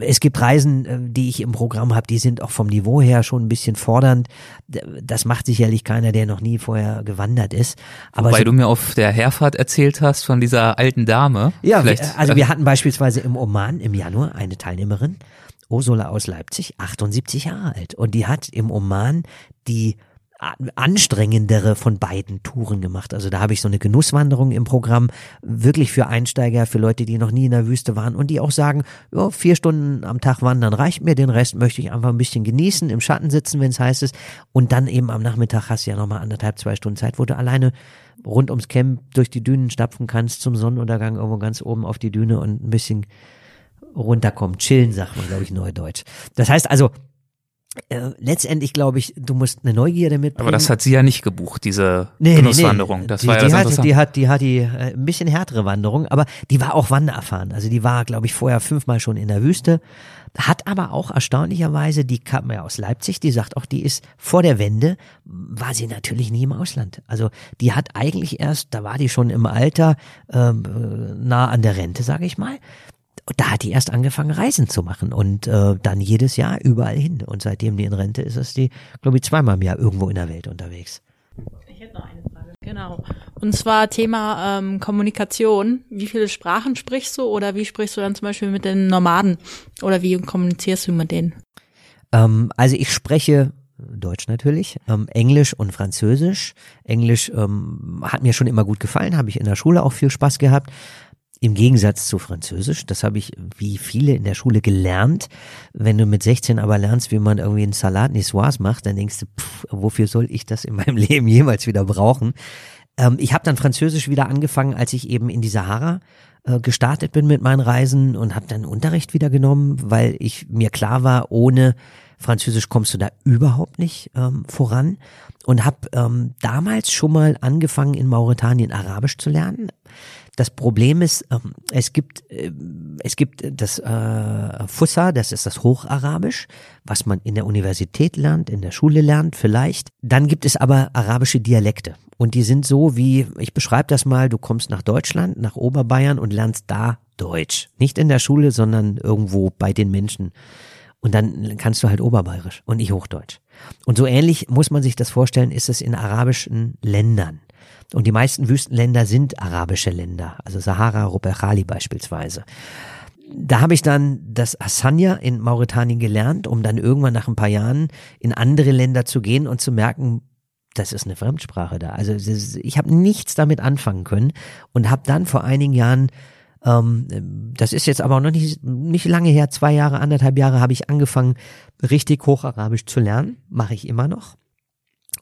Es gibt Reisen, äh, die ich im Programm habe, die sind auch vom Niveau her schon ein bisschen fordernd. Das macht sicherlich keiner, der noch nie vorher gewandert ist. Aber Weil so, du mir auf der Herfahrt erzählt hast von dieser alten Dame. Ja, Vielleicht, also wir äh, hatten beispielsweise im Oman im Januar eine Teilnehmerin, Ursula aus Leipzig, 78 Jahre alt. Und die hat im Oman die anstrengendere von beiden Touren gemacht. Also da habe ich so eine Genusswanderung im Programm, wirklich für Einsteiger, für Leute, die noch nie in der Wüste waren und die auch sagen, ja, vier Stunden am Tag wandern reicht mir, den Rest möchte ich einfach ein bisschen genießen, im Schatten sitzen, wenn es heiß ist und dann eben am Nachmittag hast du ja nochmal anderthalb, zwei Stunden Zeit, wo du alleine rund ums Camp durch die Dünen stapfen kannst zum Sonnenuntergang irgendwo ganz oben auf die Düne und ein bisschen runterkommen, chillen, sagt man, glaube ich, neudeutsch. Das heißt also, äh, letztendlich glaube ich, du musst eine Neugierde mitbringen. Aber das hat sie ja nicht gebucht, diese nee, Genusswanderung. Nee, nee. Das die, war ja die hat, die hat, die hat die äh, ein bisschen härtere Wanderung, aber die war auch wandererfahren. Also die war, glaube ich, vorher fünfmal schon in der Wüste, hat aber auch erstaunlicherweise, die kam ja aus Leipzig, die sagt auch, die ist vor der Wende, war sie natürlich nie im Ausland. Also die hat eigentlich erst, da war die schon im Alter ähm, nah an der Rente, sage ich mal da hat die erst angefangen, Reisen zu machen und äh, dann jedes Jahr überall hin. Und seitdem die in Rente ist, ist die, glaube ich, zweimal im Jahr irgendwo in der Welt unterwegs. Ich hätte noch eine Frage. Genau. Und zwar Thema ähm, Kommunikation. Wie viele Sprachen sprichst du oder wie sprichst du dann zum Beispiel mit den Nomaden oder wie kommunizierst du mit denen? Ähm, also ich spreche Deutsch natürlich, ähm, Englisch und Französisch. Englisch ähm, hat mir schon immer gut gefallen, habe ich in der Schule auch viel Spaß gehabt. Im Gegensatz zu Französisch, das habe ich wie viele in der Schule gelernt. Wenn du mit 16 aber lernst, wie man irgendwie einen Salat Niçoise macht, dann denkst du, pff, wofür soll ich das in meinem Leben jemals wieder brauchen? Ähm, ich habe dann Französisch wieder angefangen, als ich eben in die Sahara äh, gestartet bin mit meinen Reisen und habe dann Unterricht wieder genommen, weil ich mir klar war, ohne Französisch kommst du da überhaupt nicht ähm, voran und habe ähm, damals schon mal angefangen in Mauretanien Arabisch zu lernen. Das Problem ist, ähm, es gibt äh, es gibt das äh, Fussa, das ist das Hocharabisch, was man in der Universität lernt, in der Schule lernt vielleicht. Dann gibt es aber arabische Dialekte und die sind so wie ich beschreibe das mal, du kommst nach Deutschland, nach Oberbayern und lernst da Deutsch, nicht in der Schule, sondern irgendwo bei den Menschen. Und dann kannst du halt Oberbayerisch und nicht Hochdeutsch. Und so ähnlich muss man sich das vorstellen, ist es in arabischen Ländern. Und die meisten Wüstenländer sind arabische Länder, also Sahara, Rupechali beispielsweise. Da habe ich dann das Hassania in Mauretanien gelernt, um dann irgendwann nach ein paar Jahren in andere Länder zu gehen und zu merken, das ist eine Fremdsprache da. Also ich habe nichts damit anfangen können und habe dann vor einigen Jahren ähm, das ist jetzt aber noch nicht, nicht lange her, zwei Jahre, anderthalb Jahre habe ich angefangen, richtig Hocharabisch zu lernen. Mache ich immer noch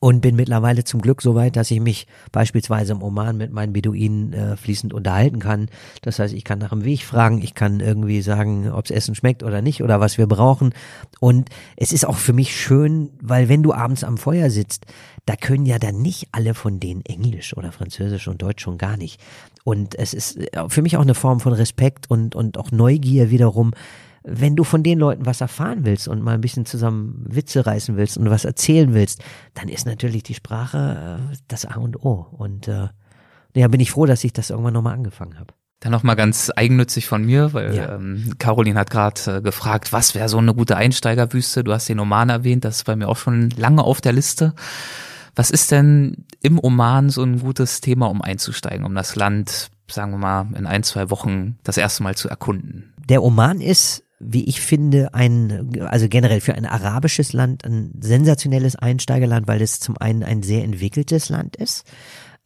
und bin mittlerweile zum Glück so weit, dass ich mich beispielsweise im Oman mit meinen Beduinen äh, fließend unterhalten kann. Das heißt, ich kann nach dem Weg fragen, ich kann irgendwie sagen, ob's Essen schmeckt oder nicht oder was wir brauchen. Und es ist auch für mich schön, weil wenn du abends am Feuer sitzt, da können ja dann nicht alle von denen Englisch oder Französisch und Deutsch schon gar nicht. Und es ist äh, für mich auch eine Form von Respekt und, und auch Neugier wiederum, wenn du von den Leuten was erfahren willst und mal ein bisschen zusammen Witze reißen willst und was erzählen willst, dann ist natürlich die Sprache äh, das A und O. Und äh, ja, bin ich froh, dass ich das irgendwann nochmal angefangen habe. Dann nochmal ganz eigennützig von mir, weil ja. ähm, Caroline hat gerade äh, gefragt, was wäre so eine gute Einsteigerwüste? Du hast den Oman erwähnt, das ist bei mir auch schon lange auf der Liste. Was ist denn im Oman so ein gutes Thema, um einzusteigen, um das Land, sagen wir mal, in ein, zwei Wochen das erste Mal zu erkunden? Der Oman ist wie ich finde, ein, also generell für ein arabisches Land ein sensationelles Einsteigerland, weil es zum einen ein sehr entwickeltes Land ist.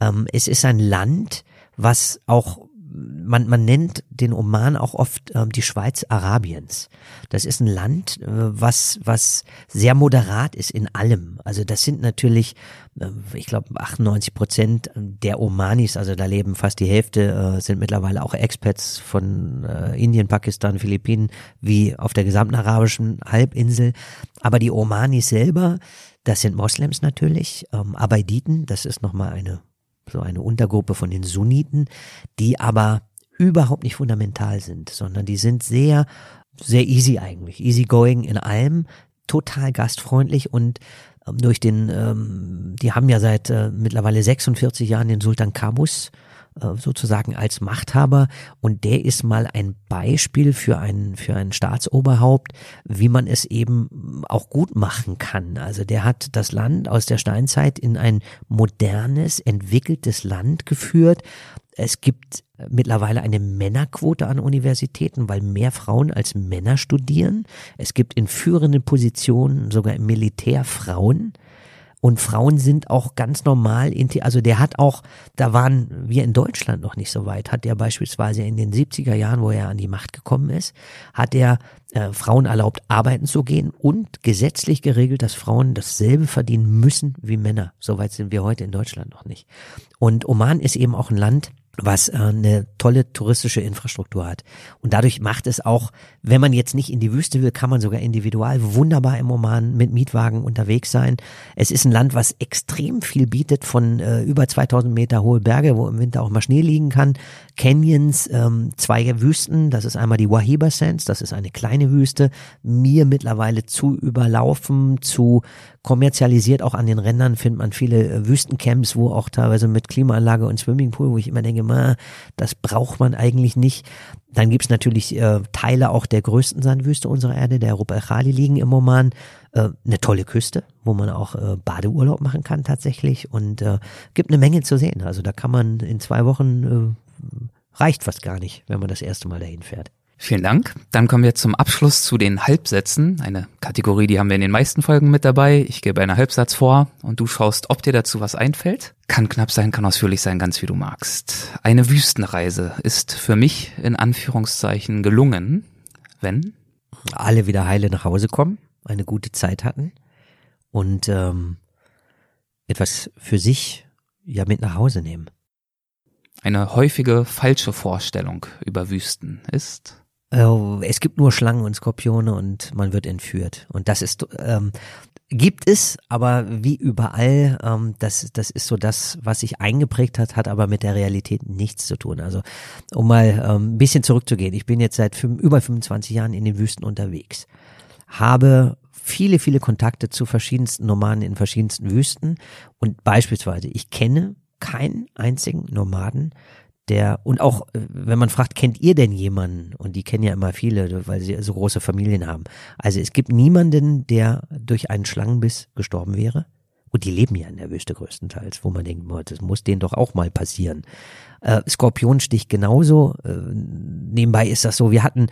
Ähm, es ist ein Land, was auch man, man nennt den Oman auch oft ähm, die Schweiz Arabiens. Das ist ein Land, äh, was, was sehr moderat ist in allem. Also das sind natürlich, äh, ich glaube, 98 Prozent der Omanis, also da leben fast die Hälfte, äh, sind mittlerweile auch Expats von äh, Indien, Pakistan, Philippinen, wie auf der gesamten arabischen Halbinsel. Aber die Omanis selber, das sind Moslems natürlich, ähm, Abaiditen, das ist nochmal eine so eine Untergruppe von den Sunniten, die aber überhaupt nicht fundamental sind, sondern die sind sehr, sehr easy eigentlich, easy going in allem, total gastfreundlich und ähm, durch den, ähm, die haben ja seit äh, mittlerweile 46 Jahren den Sultan Kabus sozusagen als Machthaber und der ist mal ein Beispiel für ein für ein Staatsoberhaupt, wie man es eben auch gut machen kann. Also der hat das Land aus der Steinzeit in ein modernes, entwickeltes Land geführt. Es gibt mittlerweile eine Männerquote an Universitäten, weil mehr Frauen als Männer studieren. Es gibt in führenden Positionen sogar im Militär Frauen. Und Frauen sind auch ganz normal, also der hat auch, da waren wir in Deutschland noch nicht so weit, hat er beispielsweise in den 70er Jahren, wo er an die Macht gekommen ist, hat er äh, Frauen erlaubt, arbeiten zu gehen und gesetzlich geregelt, dass Frauen dasselbe verdienen müssen wie Männer. Soweit sind wir heute in Deutschland noch nicht. Und Oman ist eben auch ein Land, was äh, eine tolle touristische Infrastruktur hat. Und dadurch macht es auch, wenn man jetzt nicht in die Wüste will, kann man sogar individual wunderbar im Oman mit Mietwagen unterwegs sein. Es ist ein Land, was extrem viel bietet von äh, über 2000 Meter hohe Berge, wo im Winter auch mal Schnee liegen kann. Canyons, ähm, zwei Wüsten, das ist einmal die Wahiba Sands, das ist eine kleine kleine Wüste, mir mittlerweile zu überlaufen, zu kommerzialisiert. Auch an den Rändern findet man viele äh, Wüstencamps, wo auch teilweise mit Klimaanlage und Swimmingpool, wo ich immer denke, ma, das braucht man eigentlich nicht. Dann gibt's natürlich äh, Teile auch der größten Sandwüste unserer Erde, der Rupa Khali liegen im Oman. Äh, eine tolle Küste, wo man auch äh, Badeurlaub machen kann tatsächlich und äh, gibt eine Menge zu sehen. Also da kann man in zwei Wochen äh, reicht fast gar nicht, wenn man das erste Mal dahin fährt. Vielen Dank. Dann kommen wir zum Abschluss zu den Halbsätzen. Eine Kategorie, die haben wir in den meisten Folgen mit dabei. Ich gebe einen Halbsatz vor und du schaust, ob dir dazu was einfällt. Kann knapp sein, kann ausführlich sein, ganz wie du magst. Eine Wüstenreise ist für mich in Anführungszeichen gelungen, wenn alle wieder heile nach Hause kommen, eine gute Zeit hatten und ähm, etwas für sich ja mit nach Hause nehmen. Eine häufige falsche Vorstellung über Wüsten ist äh, es gibt nur Schlangen und Skorpione und man wird entführt. Und das ist, ähm, gibt es, aber wie überall, ähm, das, das ist so das, was sich eingeprägt hat, hat aber mit der Realität nichts zu tun. Also, um mal ähm, ein bisschen zurückzugehen. Ich bin jetzt seit fünf, über 25 Jahren in den Wüsten unterwegs. Habe viele, viele Kontakte zu verschiedensten Nomaden in verschiedensten Wüsten und beispielsweise, ich kenne keinen einzigen Nomaden, der, und auch, äh, wenn man fragt, kennt ihr denn jemanden? Und die kennen ja immer viele, weil sie so große Familien haben. Also es gibt niemanden, der durch einen Schlangenbiss gestorben wäre. Und die leben ja in der Wüste größtenteils, wo man denkt, das muss denen doch auch mal passieren. Äh, Skorpionstich genauso. Äh, nebenbei ist das so, wir hatten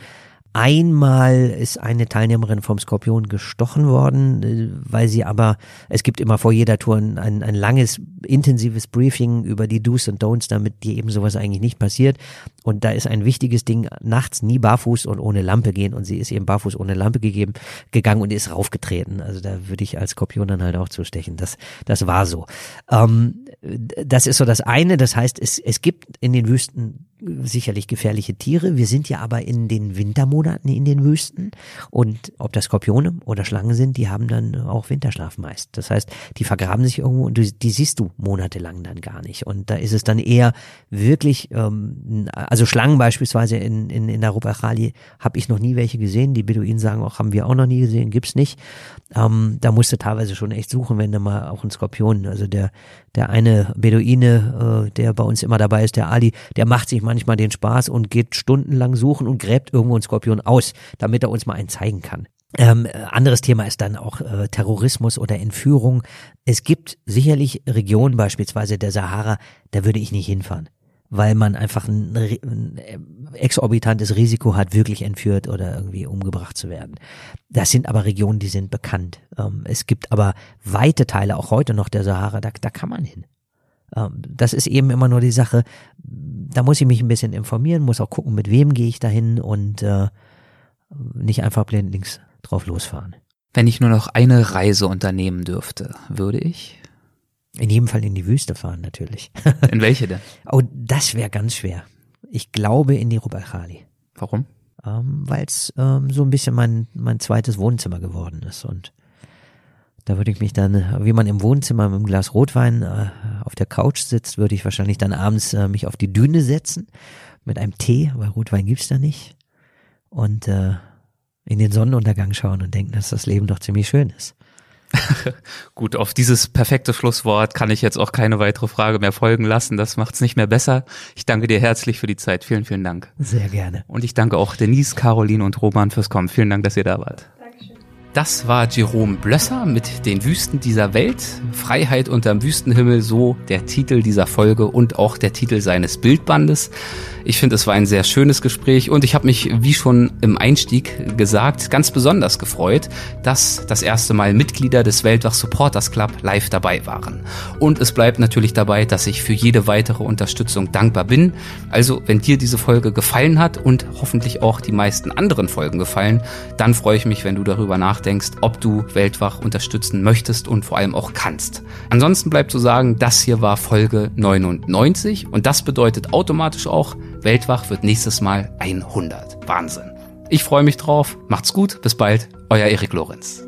Einmal ist eine Teilnehmerin vom Skorpion gestochen worden, äh, weil sie aber, es gibt immer vor jeder Tour ein, ein langes, intensives Briefing über die Do's und Don'ts, damit dir eben sowas eigentlich nicht passiert. Und da ist ein wichtiges Ding, nachts nie barfuß und ohne Lampe gehen. Und sie ist eben barfuß ohne Lampe gegeben, gegangen und ist raufgetreten. Also da würde ich als Skorpion dann halt auch zustechen. Das, das war so. Ähm, das ist so das eine. Das heißt, es, es gibt in den Wüsten sicherlich gefährliche Tiere. Wir sind ja aber in den Wintermonaten in den Wüsten und ob das Skorpione oder Schlangen sind, die haben dann auch Winterschlaf meist. Das heißt, die vergraben sich irgendwo und du, die siehst du monatelang dann gar nicht. Und da ist es dann eher wirklich, ähm, also Schlangen beispielsweise in, in, in der Rupachali habe ich noch nie welche gesehen. Die Beduinen sagen auch, haben wir auch noch nie gesehen, gibt's nicht. Ähm, da musst du teilweise schon echt suchen, wenn du mal auch ein Skorpion, also der, der eine Beduine, äh, der bei uns immer dabei ist, der Ali, der macht sich manchmal den Spaß und geht stundenlang suchen und gräbt irgendwo einen Skorpion aus, damit er uns mal einen zeigen kann. Ähm, anderes Thema ist dann auch äh, Terrorismus oder Entführung. Es gibt sicherlich Regionen, beispielsweise der Sahara, da würde ich nicht hinfahren weil man einfach ein, ein, exorbitantes Risiko hat, wirklich entführt oder irgendwie umgebracht zu werden. Das sind aber Regionen, die sind bekannt. Ähm, es gibt aber weite Teile, auch heute noch der Sahara, da, da kann man hin. Ähm, das ist eben immer nur die Sache, da muss ich mich ein bisschen informieren, muss auch gucken, mit wem gehe ich dahin und äh, nicht einfach blindlings drauf losfahren. Wenn ich nur noch eine Reise unternehmen dürfte, würde ich in jedem Fall in die Wüste fahren, natürlich. In welche denn? oh, das wäre ganz schwer. Ich glaube in die Rubachali. Warum? Ähm, Weil es ähm, so ein bisschen mein, mein zweites Wohnzimmer geworden ist. Und da würde ich mich dann, wie man im Wohnzimmer mit einem Glas Rotwein äh, auf der Couch sitzt, würde ich wahrscheinlich dann abends äh, mich auf die Düne setzen mit einem Tee, weil Rotwein gibt's da nicht. Und äh, in den Sonnenuntergang schauen und denken, dass das Leben doch ziemlich schön ist. Gut, auf dieses perfekte Schlusswort kann ich jetzt auch keine weitere Frage mehr folgen lassen. Das macht's nicht mehr besser. Ich danke dir herzlich für die Zeit. Vielen, vielen Dank. Sehr gerne. Und ich danke auch Denise, Caroline und Roman fürs Kommen. Vielen Dank, dass ihr da wart. Das war Jerome Blösser mit den Wüsten dieser Welt. Freiheit unterm Wüstenhimmel, so der Titel dieser Folge und auch der Titel seines Bildbandes. Ich finde, es war ein sehr schönes Gespräch und ich habe mich, wie schon im Einstieg gesagt, ganz besonders gefreut, dass das erste Mal Mitglieder des Weltwach Supporters Club live dabei waren. Und es bleibt natürlich dabei, dass ich für jede weitere Unterstützung dankbar bin. Also, wenn dir diese Folge gefallen hat und hoffentlich auch die meisten anderen Folgen gefallen, dann freue ich mich, wenn du darüber nachdenkst, ob du Weltwach unterstützen möchtest und vor allem auch kannst. Ansonsten bleibt zu sagen, das hier war Folge 99 und das bedeutet automatisch auch, Weltwach wird nächstes Mal 100. Wahnsinn. Ich freue mich drauf. Macht's gut. Bis bald. Euer Erik Lorenz.